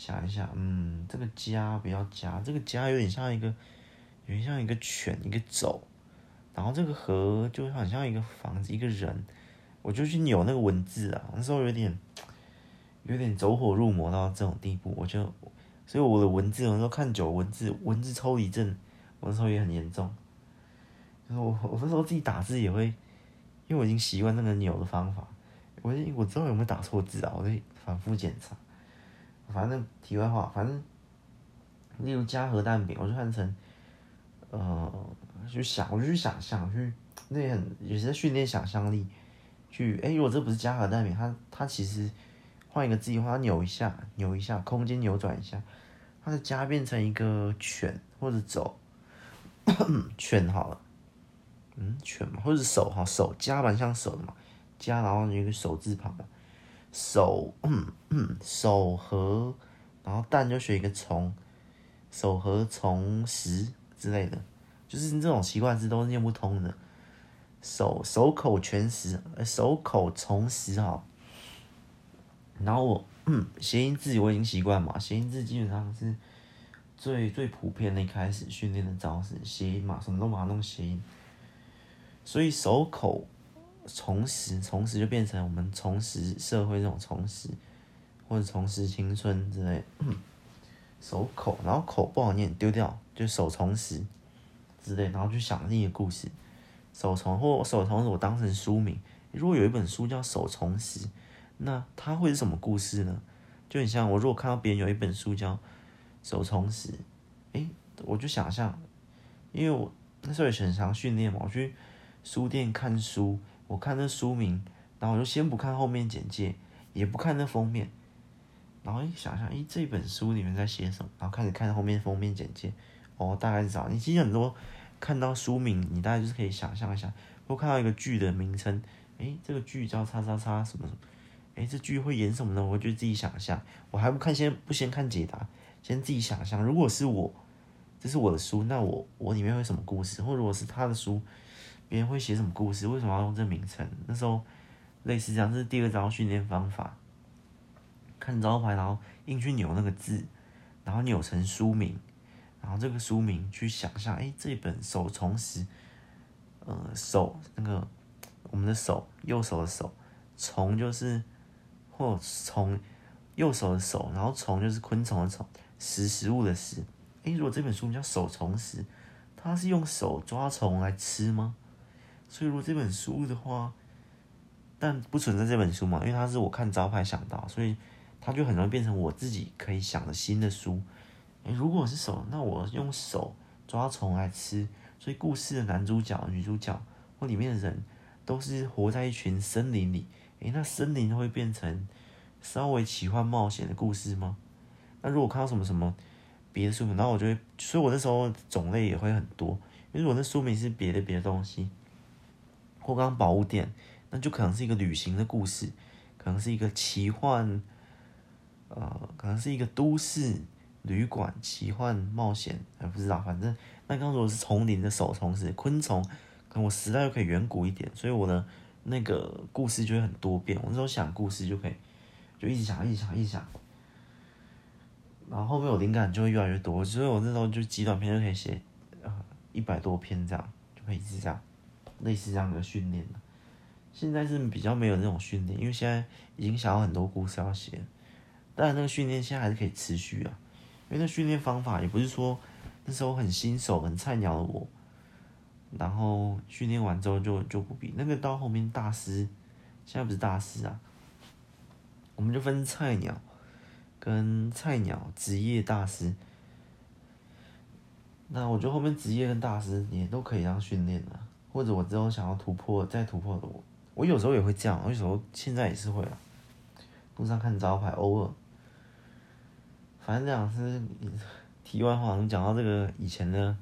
想一下，嗯，这个家不要加，这个家有点像一个有点像一个犬，一个走，然后这个河就很像一个房子，一个人，我就去扭那个文字啊，那时候有点有点走火入魔到这种地步，我就所以我的文字，有时候看久文字，文字抽离症，我那时候也很严重，就是我我那时候自己打字也会，因为我已经习惯那个扭的方法，我我知道有没有打错字啊，我就反复检查，反正题外话，反正。例如加荷蛋饼，我就换成，呃，去想，我就去想象，去那很也是在训练想象力，去，哎、如果这不是加荷蛋饼，它它其实换一个字的话，它扭一下，扭一下，空间扭转一下，它的加变成一个犬或者走，犬好了，嗯，犬嘛，或者手哈，手加蛮像手的嘛，加然后有一个手字旁的，手，嗯嗯，手和，然后蛋就学一个虫。手和从食之类的，就是这种习惯字都是念不通的。手手口全食，手口从食哈。然后我嗯，谐音字我已经习惯嘛，谐音字基本上是最最普遍的一开始训练的招式，谐音嘛，什么都把它弄谐音。所以手口重拾，重拾就变成我们重拾社会这种重拾，或者重拾青春之类。手口，然后口不好念，丢掉，就手重拾之类，然后去想另一个故事。手从或手从，我当成书名。如果有一本书叫手从食，那它会是什么故事呢？就很像我如果看到别人有一本书叫手重拾，诶，我就想象，因为我那时候也很常训练嘛，我去书店看书，我看那书名，然后我就先不看后面简介，也不看那封面。然后一想想，诶，这本书里面在写什么？然后开始看后面封面简介，哦，大概是找你其实很多看到书名，你大概就是可以想象一下。或看到一个剧的名称，诶，这个剧叫叉叉叉什么什么，诶，这剧会演什么呢？我就自己想象。我还不看先不先看解答，先自己想象。如果是我，这是我的书，那我我里面会什么故事？或如果是他的书，别人会写什么故事？为什么要用这名称？那时候类似这样，这是第二招训练方法。看招牌，然后硬去扭那个字，然后扭成书名，然后这个书名去想象，哎，这本手从食，呃，手那个我们的手，右手的手，从就是或从右手的手，然后从就是昆虫的虫，食食物的食。哎，如果这本书名叫手虫食，它是用手抓虫来吃吗？所以如果这本书的话，但不存在这本书嘛，因为它是我看招牌想到，所以。它就很容易变成我自己可以想的新的书。诶，如果是手，那我用手抓虫来吃。所以故事的男主角、女主角或里面的人都是活在一群森林里。诶，那森林会变成稍微奇幻冒险的故事吗？那如果看到什么什么别的书，然后我就会，所以我那时候种类也会很多。因为如果那书名是别的别的东西，或刚宝物店，那就可能是一个旅行的故事，可能是一个奇幻。呃，可能是一个都市旅馆奇幻冒险，还不知道。反正那刚刚说的是丛林的手虫是昆虫，可能我时代又可以远古一点，所以我的那个故事就会很多变。我那时候想故事就可以，就一直想，一直想，一直想。然后后面我灵感就会越来越多，所以我那时候就极短篇就可以写呃一百多篇这样，就可以一直这样，类似这样的训练。现在是比较没有那种训练，因为现在已经想要很多故事要写。但那个训练现在还是可以持续啊，因为那训练方法也不是说那时候很新手、很菜鸟的我，然后训练完之后就就不比那个到后面大师，现在不是大师啊，我们就分菜鸟跟菜鸟职业大师。那我觉得后面职业跟大师也都可以这样训练的，或者我之后想要突破再突破的我，我有时候也会这样，有时候现在也是会啊，路上看招牌，偶尔。反正这样是题外话，我们讲到这个以前的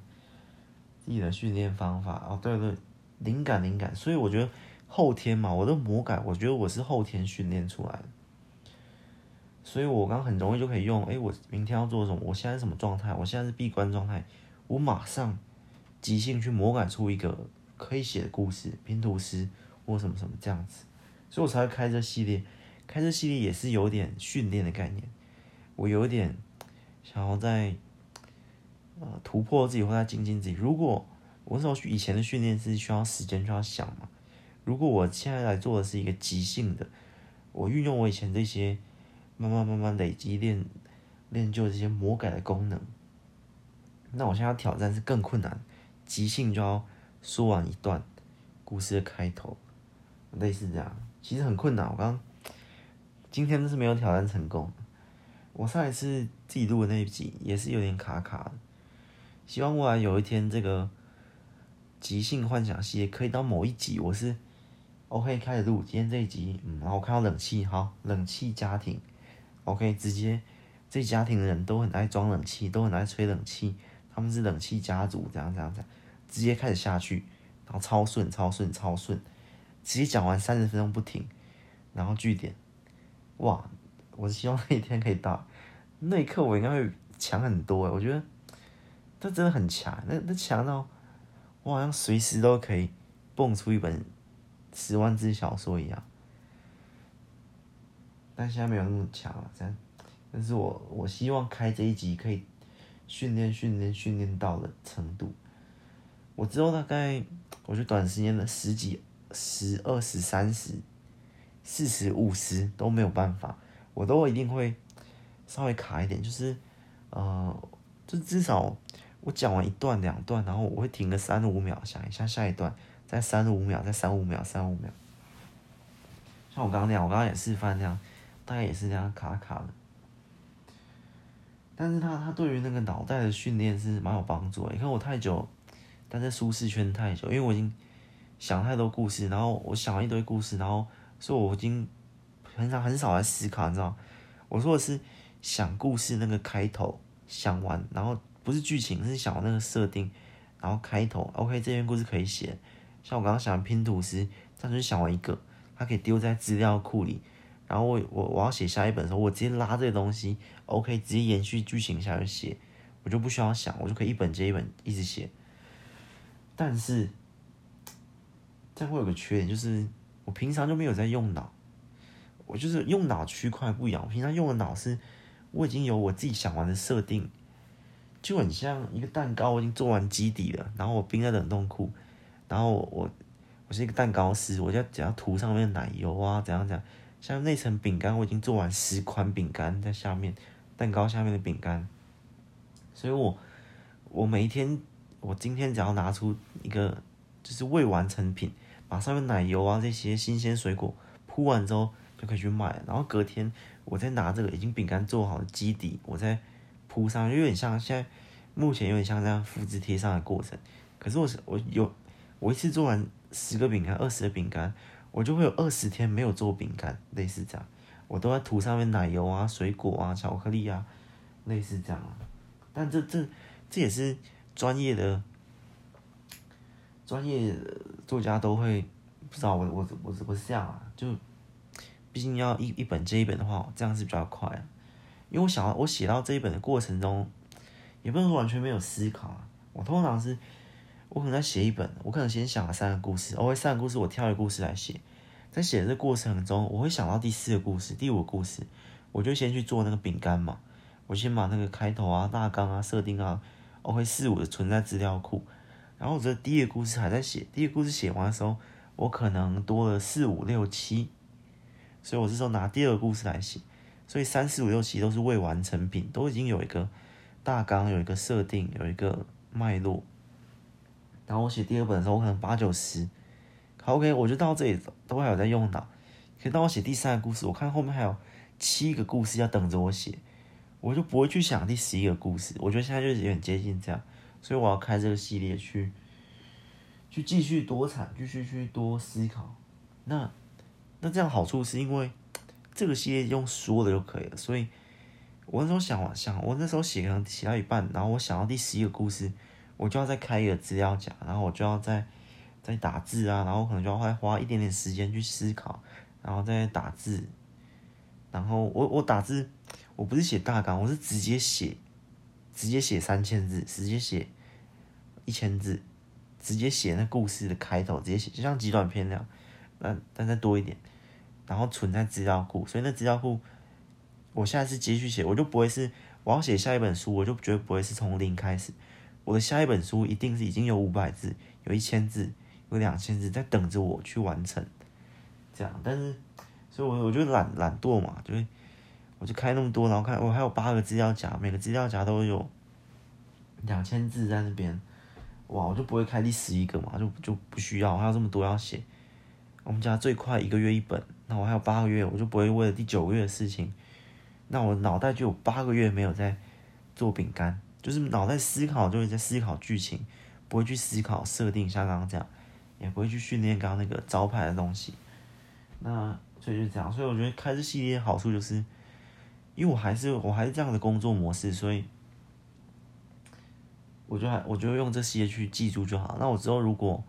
自己的训练方法哦，对对，灵感灵感，所以我觉得后天嘛，我的魔改，我觉得我是后天训练出来的，所以我刚很容易就可以用，哎，我明天要做什么？我现在什么状态？我现在是闭关状态，我马上即兴去魔改出一个可以写的故事，拼图师或什么什么这样子，所以我才会开这系列，开这系列也是有点训练的概念。我有点想要在呃突破自己或在精进自己。如果我那时候以前的训练是需要时间，需要想嘛。如果我现在来做的是一个即兴的，我运用我以前这些慢慢慢慢累积练练就这些魔改的功能，那我现在挑战是更困难，即兴就要说完一段故事的开头，类似这样，其实很困难。我刚今天是没有挑战成功，我上一次自己录的那一集也是有点卡卡的，希望未来有一天这个即兴幻想系列可以到某一集，我是。OK，开始录今天这一集，嗯，然后我看到冷气，好，冷气家庭，OK，直接这家庭的人都很爱装冷气，都很爱吹冷气，他们是冷气家族，这样这样这样，直接开始下去，然后超顺超顺超顺，直接讲完三十分钟不停，然后句点，哇，我希望那一天可以到，那一刻我应该会强很多，我觉得这真的很强，那那强到我好像随时都可以蹦出一本。十万字小说一样，但现在没有那么强了。这样，但是我我希望开这一集可以训练训练训练到的程度。我之后大概，我觉得短时间的十几、十、二十、三十、四十、五十都没有办法，我都一定会稍微卡一点，就是呃，就至少我讲完一段两段，然后我会停个三五秒，想一下下一段。再三五秒，再三五秒，三五秒。像我刚刚那样，我刚刚也示范那样，大概也是这样卡卡的。但是他他对于那个脑袋的训练是蛮有帮助的。你看我太久但在舒适圈太久，因为我已经想太多故事，然后我想了一堆故事，然后所以我已经很少很少来思考，你知道？我说的是想故事那个开头想完，然后不是剧情，是想那个设定，然后开头 OK，这篇故事可以写。像我刚刚想拼图师，但是想完一个，它可以丢在资料库里，然后我我我要写下一本的时候，我直接拉这个东西，OK，直接延续剧情下去写，我就不需要想，我就可以一本接一本一直写。但是这样会有个缺点，就是我平常就没有在用脑，我就是用脑区块不一样，我平常用的脑是，我已经有我自己想玩的设定，就很像一个蛋糕，我已经做完基底了，然后我冰在冷冻库。然后我我是一个蛋糕师，我就只要涂上面奶油啊，怎样怎样。像那层饼干，我已经做完十款饼干在下面，蛋糕下面的饼干。所以我我每一天，我今天只要拿出一个就是未完成品，把上面奶油啊这些新鲜水果铺完之后，就可以去卖。然后隔天我再拿这个已经饼干做好的基底，我再铺上，有点像现在目前有点像这样复制贴上的过程。可是我我有。我一次做完十个饼干、二十个饼干，我就会有二十天没有做饼干，类似这样，我都在涂上面奶油啊、水果啊、巧克力啊，类似这样。但这这这也是专业的专业作家都会不知道我我我我是这样啊，就毕竟要一一本接一本的话，这样是比较快。因为我想要我写到这一本的过程中，也不能说完全没有思考啊，我通常是。我可能在写一本，我可能先想了三个故事，我会三个故事，我挑一个故事来写。在写的这过程中，我会想到第四个故事、第五个故事，我就先去做那个饼干嘛。我先把那个开头啊、大纲啊、设定啊我会四五的存在资料库。然后我这第一个故事还在写，第一个故事写完的时候，我可能多了四五六七，所以我这时候拿第二个故事来写。所以三四五六七都是未完成品，都已经有一个大纲、有一个设定、有一个脉络。然后我写第二本的时候，我可能八九十，好 OK，我就到这里都还有在用脑。可当我写第三个故事，我看后面还有七个故事要等着我写，我就不会去想第十一个故事。我觉得现在就是有点接近这样，所以我要开这个系列去，去继续多产，继续去多思考。那那这样好处是因为这个系列用说的就可以了，所以我那时候想想，我那时候写可能写到一半，然后我想到第十一个故事。我就要再开一个资料夹，然后我就要再再打字啊，然后可能就要花花一点点时间去思考，然后再打字。然后我我打字，我不是写大纲，我是直接写，直接写三千字，直接写一千字，直接写那故事的开头，直接写，就像极短篇那样，但但再多一点，然后存在资料库。所以那资料库，我现在是继续写，我就不会是。我要写下一本书，我就绝对不会是从零开始。我的下一本书一定是已经有五百字、有一千字、有两千字在等着我去完成。这样，但是，所以我我就懒懒惰嘛，就我就开那么多，然后看我还有八个资料夹，每个资料夹都有两千字在那边，哇，我就不会开第十一个嘛，就就不需要，还有这么多要写。我们家最快一个月一本，那我还有八个月，我就不会为了第九个月的事情，那我脑袋就有八个月没有在做饼干，就是脑袋思考就会在思考剧情，不会去思考设定，像刚刚这样，也不会去训练刚刚那个招牌的东西。那所以就这样，所以我觉得开这系列好处就是，因为我还是我还是这样的工作模式，所以我就还我就用这些去记住就好。那我之后如果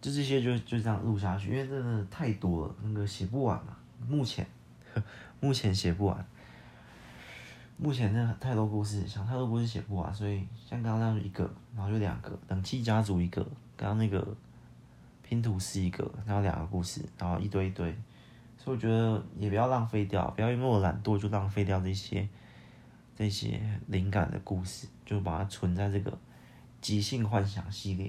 就这些就就这样录下去，因为真的太多了，那个写不完了。目前，目前写不完。目前那太多故事，想太多故事写不完，所以像刚刚那样一个，然后就两个，冷气家族一个，刚刚那个拼图是一个，然后两个故事，然后一堆一堆。所以我觉得也不要浪费掉，不要因为我懒惰就浪费掉这些这些灵感的故事，就把它存在这个即兴幻想系列。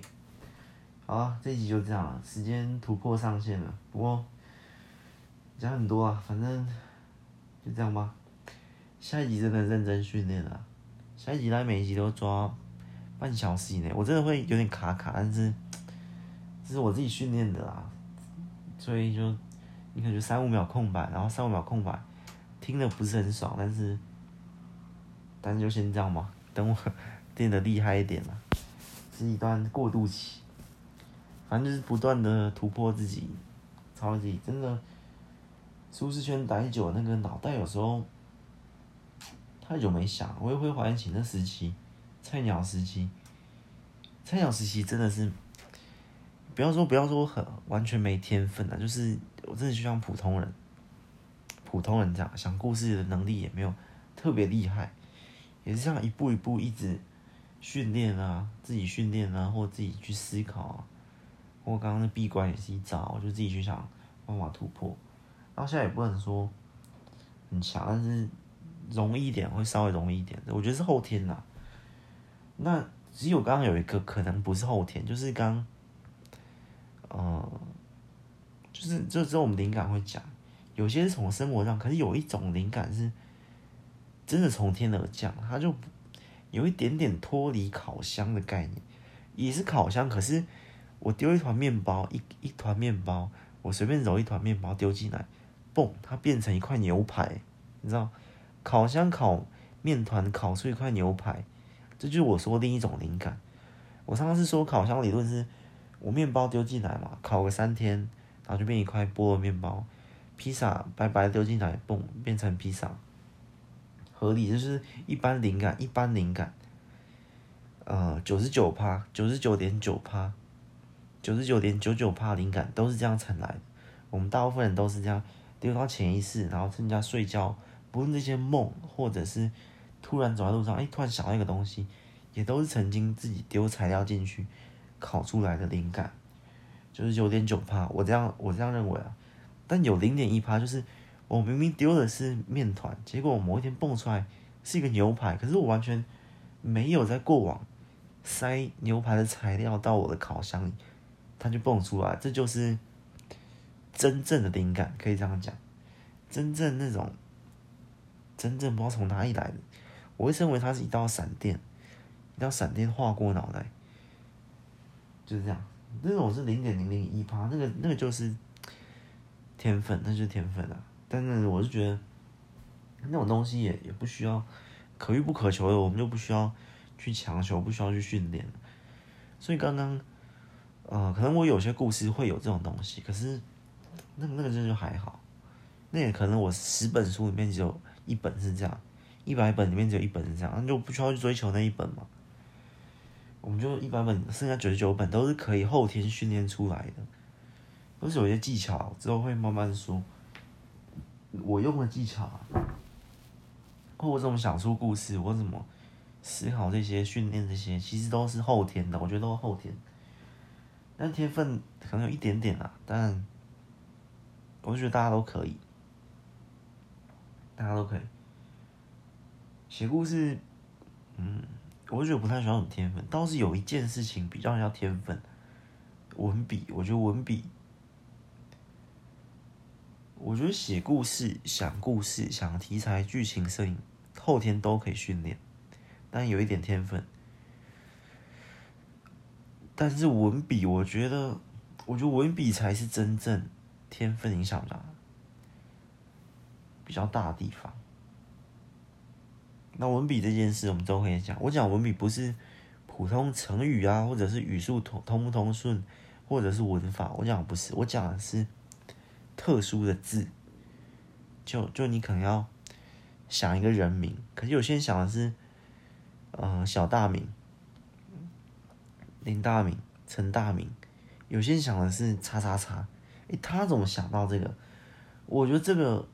好了，这集就这样了，时间突破上限了。不过讲很多啊，反正就这样吧。下一集真的认真训练了，下一集来每一集都抓半小时以内，我真的会有点卡卡，但是这是我自己训练的啦，所以就你可能就三五秒空白，然后三五秒空白，听得不是很爽，但是但是就先这样吧，等我 变得厉害一点了，是一段过渡期。反正就是不断的突破自己，超级真的舒适圈待久，那个脑袋有时候太久没想，我也会怀念起那时期，菜鸟时期，菜鸟时期真的是，不要说不要说很完全没天分啊，就是我真的就像普通人，普通人这样想故事的能力也没有特别厉害，也是这样一步一步一直训练啊，自己训练啊，或自己去思考啊。我刚刚那闭关也是一招，我就自己去想办法突破。然后现在也不能说很强，但是容易一点会稍微容易一点的。我觉得是后天呐。那只有刚刚有一个可能不是后天，就是刚，呃，就是就只有我们灵感会讲，有些是从生活上，可是有一种灵感是真的从天而降，它就有一点点脱离烤箱的概念，也是烤箱，可是。我丢一团面包，一一团面包，我随便揉一团面包丢进来，嘣，它变成一块牛排，你知道？烤箱烤面团，烤出一块牛排，这就是我说另一种灵感。我上次说烤箱理论是，我面包丢进来嘛，烤个三天，然后就变一块菠萝面包。披萨白白丢进来，嘣，变成披萨，合理，就是一般灵感，一般灵感，呃，九十九趴，九十九点九趴。九十九点九九趴灵感都是这样产来的，我们大部分人都是这样丢到潜意识，然后趁人家睡觉，不论那些梦，或者是突然走在路上，哎，突然想到一个东西，也都是曾经自己丢材料进去烤出来的灵感。就是九点九趴，我这样我这样认为啊，但有零点一趴，就是我明明丢的是面团，结果我某一天蹦出来是一个牛排，可是我完全没有在过往塞牛排的材料到我的烤箱里。它就蹦出来，这就是真正的灵感，可以这样讲。真正那种，真正不知道从哪里来的，我会认为它是一道闪电，一道闪电划过脑袋，就是这样。那种是零点零零一趴，那个那个就是天分，那就是天分啊。但是我是觉得那种东西也也不需要可遇不可求的，我们就不需要去强求，不需要去训练。所以刚刚。呃，可能我有些故事会有这种东西，可是那个那个真的就还好。那也可能我十本书里面只有一本是这样，一百本里面只有一本是这样，那就不需要去追求那一本嘛。我们就一百本，剩下九十九本都是可以后天训练出来的，都是有些技巧，之后会慢慢说。我用的技巧，或我怎么想出故事，我怎么思考这些、训练这些，其实都是后天的。我觉得都是后天。但天分可能有一点点啊，但我觉得大家都可以，大家都可以。写故事，嗯，我觉得不太需要什么天分，倒是有一件事情比较要天分，文笔。我觉得文笔，我觉得写故事、想故事、想题材、剧情、摄影，后天都可以训练，但有一点天分。但是文笔，我觉得，我觉得文笔才是真正天分影响的比较大的地方。那文笔这件事，我们都可以讲。我讲文笔不是普通成语啊，或者是语速通通不通顺，或者是文法。我讲不是，我讲的是特殊的字。就就你可能要想一个人名，可是有些人想的是，呃，小大名。林大名、陈大名，有些人想的是叉叉叉，诶，他怎么想到这个？我觉得这个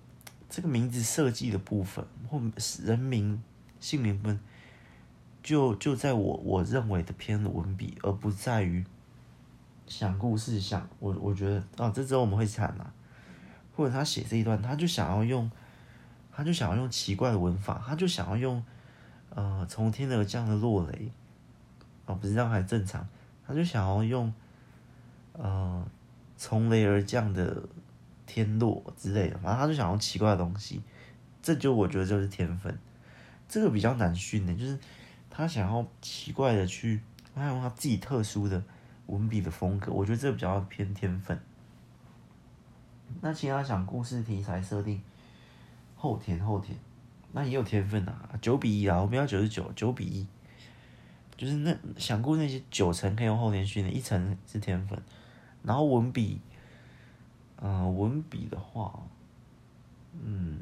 这个名字设计的部分，或人名、姓名分，就就在我我认为的偏文笔，而不在于想故事想我我觉得啊，这之后我们会惨啊，或者他写这一段，他就想要用，他就想要用奇怪的文法，他就想要用呃从天而降的落雷。哦，不是这样还正常，他就想要用，呃，从雷而降的天落之类的，反正他就想要奇怪的东西，这就我觉得就是天分，这个比较难训的，就是他想要奇怪的去，他用他自己特殊的文笔的风格，我觉得这个比较偏天分。那其他想故事题材设定，后天后天，那也有天分啊，九比一啊，我们要九十九，九比一。就是那想过那些九成可以用后天训练，一成是天分。然后文笔，嗯、文笔的话，嗯，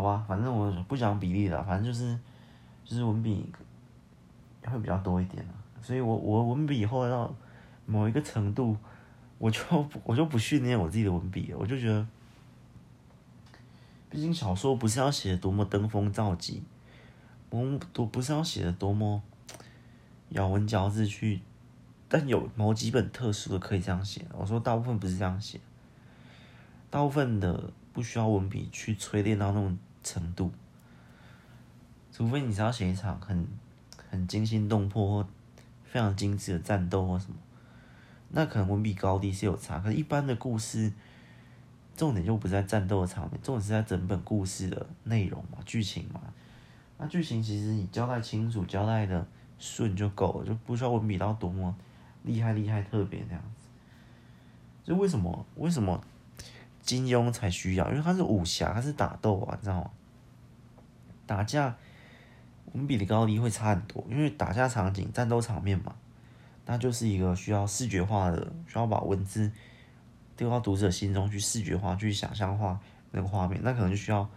好吧，反正我不讲比例了，反正就是就是文笔会比较多一点。所以我我文笔以后到某一个程度，我就我就不训练我自己的文笔了，我就觉得，毕竟小说不是要写多么登峰造极。我们都不是要写的多么咬文嚼字去，但有某几本特殊的可以这样写。我说大部分不是这样写，大部分的不需要文笔去淬炼到那种程度，除非你是要写一场很很惊心动魄或非常精致的战斗或什么，那可能文笔高低是有差。可是，一般的故事重点就不在战斗的场面，重点是在整本故事的内容嘛，剧情嘛。那剧情其实你交代清楚、交代的顺就够了，就不需要文笔到多么厉害、厉害、特别那样子。就为什么？为什么金庸才需要？因为他是武侠，他是打斗啊，你知道吗？打架文笔的高低会差很多，因为打架场景、战斗场面嘛，那就是一个需要视觉化的，需要把文字丢到读者心中去视觉化、去想象化那个画面，那可能就需要。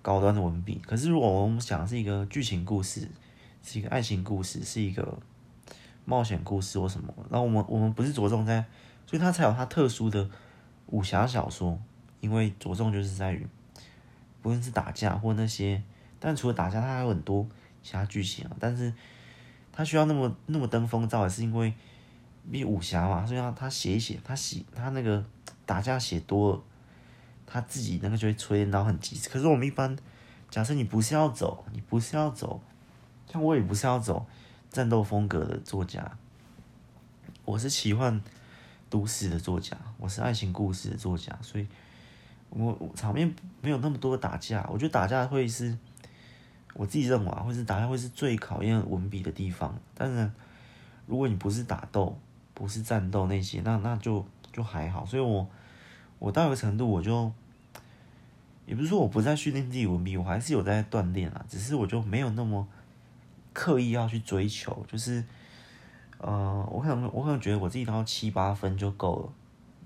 高端的文笔，可是如果我们讲的是一个剧情故事，是一个爱情故事，是一个冒险故事或什么，那我们我们不是着重在，所以它才有它特殊的武侠小说，因为着重就是在于，不论是打架或那些，但除了打架，它还有很多其他剧情啊，但是它需要那么那么登峰造极，是因为比武侠嘛，所以他他写一写，他写他那个打架写多了。他自己那个就会吹到很极致，可是我们一般，假设你不是要走，你不是要走，像我也不是要走战斗风格的作家，我是奇幻都市的作家，我是爱情故事的作家，所以我，我场面没有那么多打架，我觉得打架会是，我自己认为啊，会是打架会是最考验文笔的地方。当然，如果你不是打斗，不是战斗那些，那那就就还好，所以我。我到一个程度，我就也不是说我不再训练自己文笔，我还是有在锻炼啊。只是我就没有那么刻意要去追求，就是呃，我可能我可能觉得我自己到七八分就够了。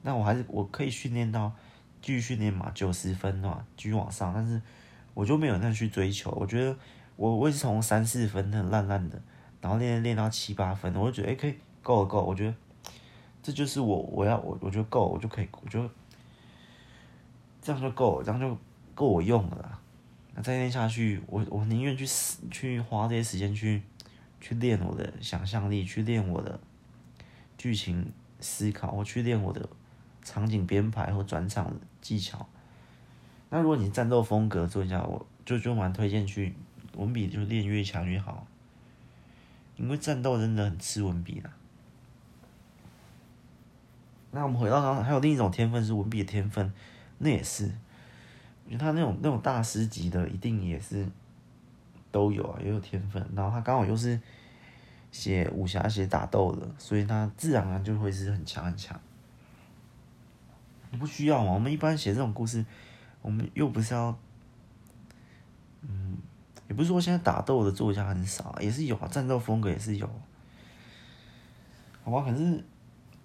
那我还是我可以训练到继续训练嘛，九十分的话继续往上。但是我就没有那去追求。我觉得我我也是从三四分很烂烂的，然后练练到七八分，我就觉得哎、可以够了够。我觉得这就是我我要我我觉得够，我就可以我就。这样就够了，这样就够我用了啦。那再练下去，我我宁愿去死去花这些时间去去练我的想象力，去练我的剧情思考，或去练我的场景编排或转场技巧。那如果你战斗风格做一下，我就就蛮推荐去文笔，就练越强越好。因为战斗真的很吃文笔的。那我们回到刚刚，还有另一种天分是文笔的天分，那也是，我觉得他那种那种大师级的，一定也是都有啊，也有天分。然后他刚好又是写武侠、写打斗的，所以他自然而然就会是很强很强。不需要嘛？我们一般写这种故事，我们又不是要，嗯，也不是说现在打斗的作家很少，也是有啊，战斗风格也是有，好吧？可是。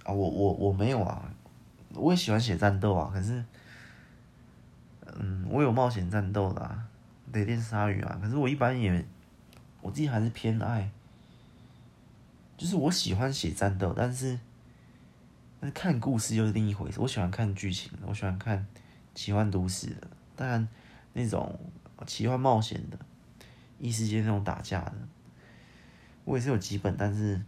啊，我我我没有啊，我也喜欢写战斗啊，可是，嗯，我有冒险战斗的啊，雷电鲨鱼啊，可是我一般也，我自己还是偏爱，就是我喜欢写战斗，但是，但是看故事又是另一回事。我喜欢看剧情，我喜欢看奇幻都市的，当然那种奇幻冒险的，异世界那种打架的，我也是有几本，但是。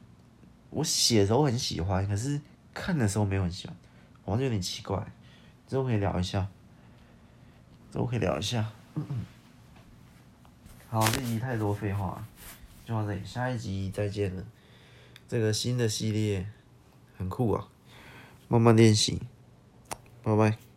我写的时候很喜欢，可是看的时候没有很喜欢，好像有点奇怪。之后可以聊一下，之后可以聊一下。嗯。好，这集太多废话，就到这里，下一集再见了。这个新的系列很酷啊，慢慢练习，拜拜。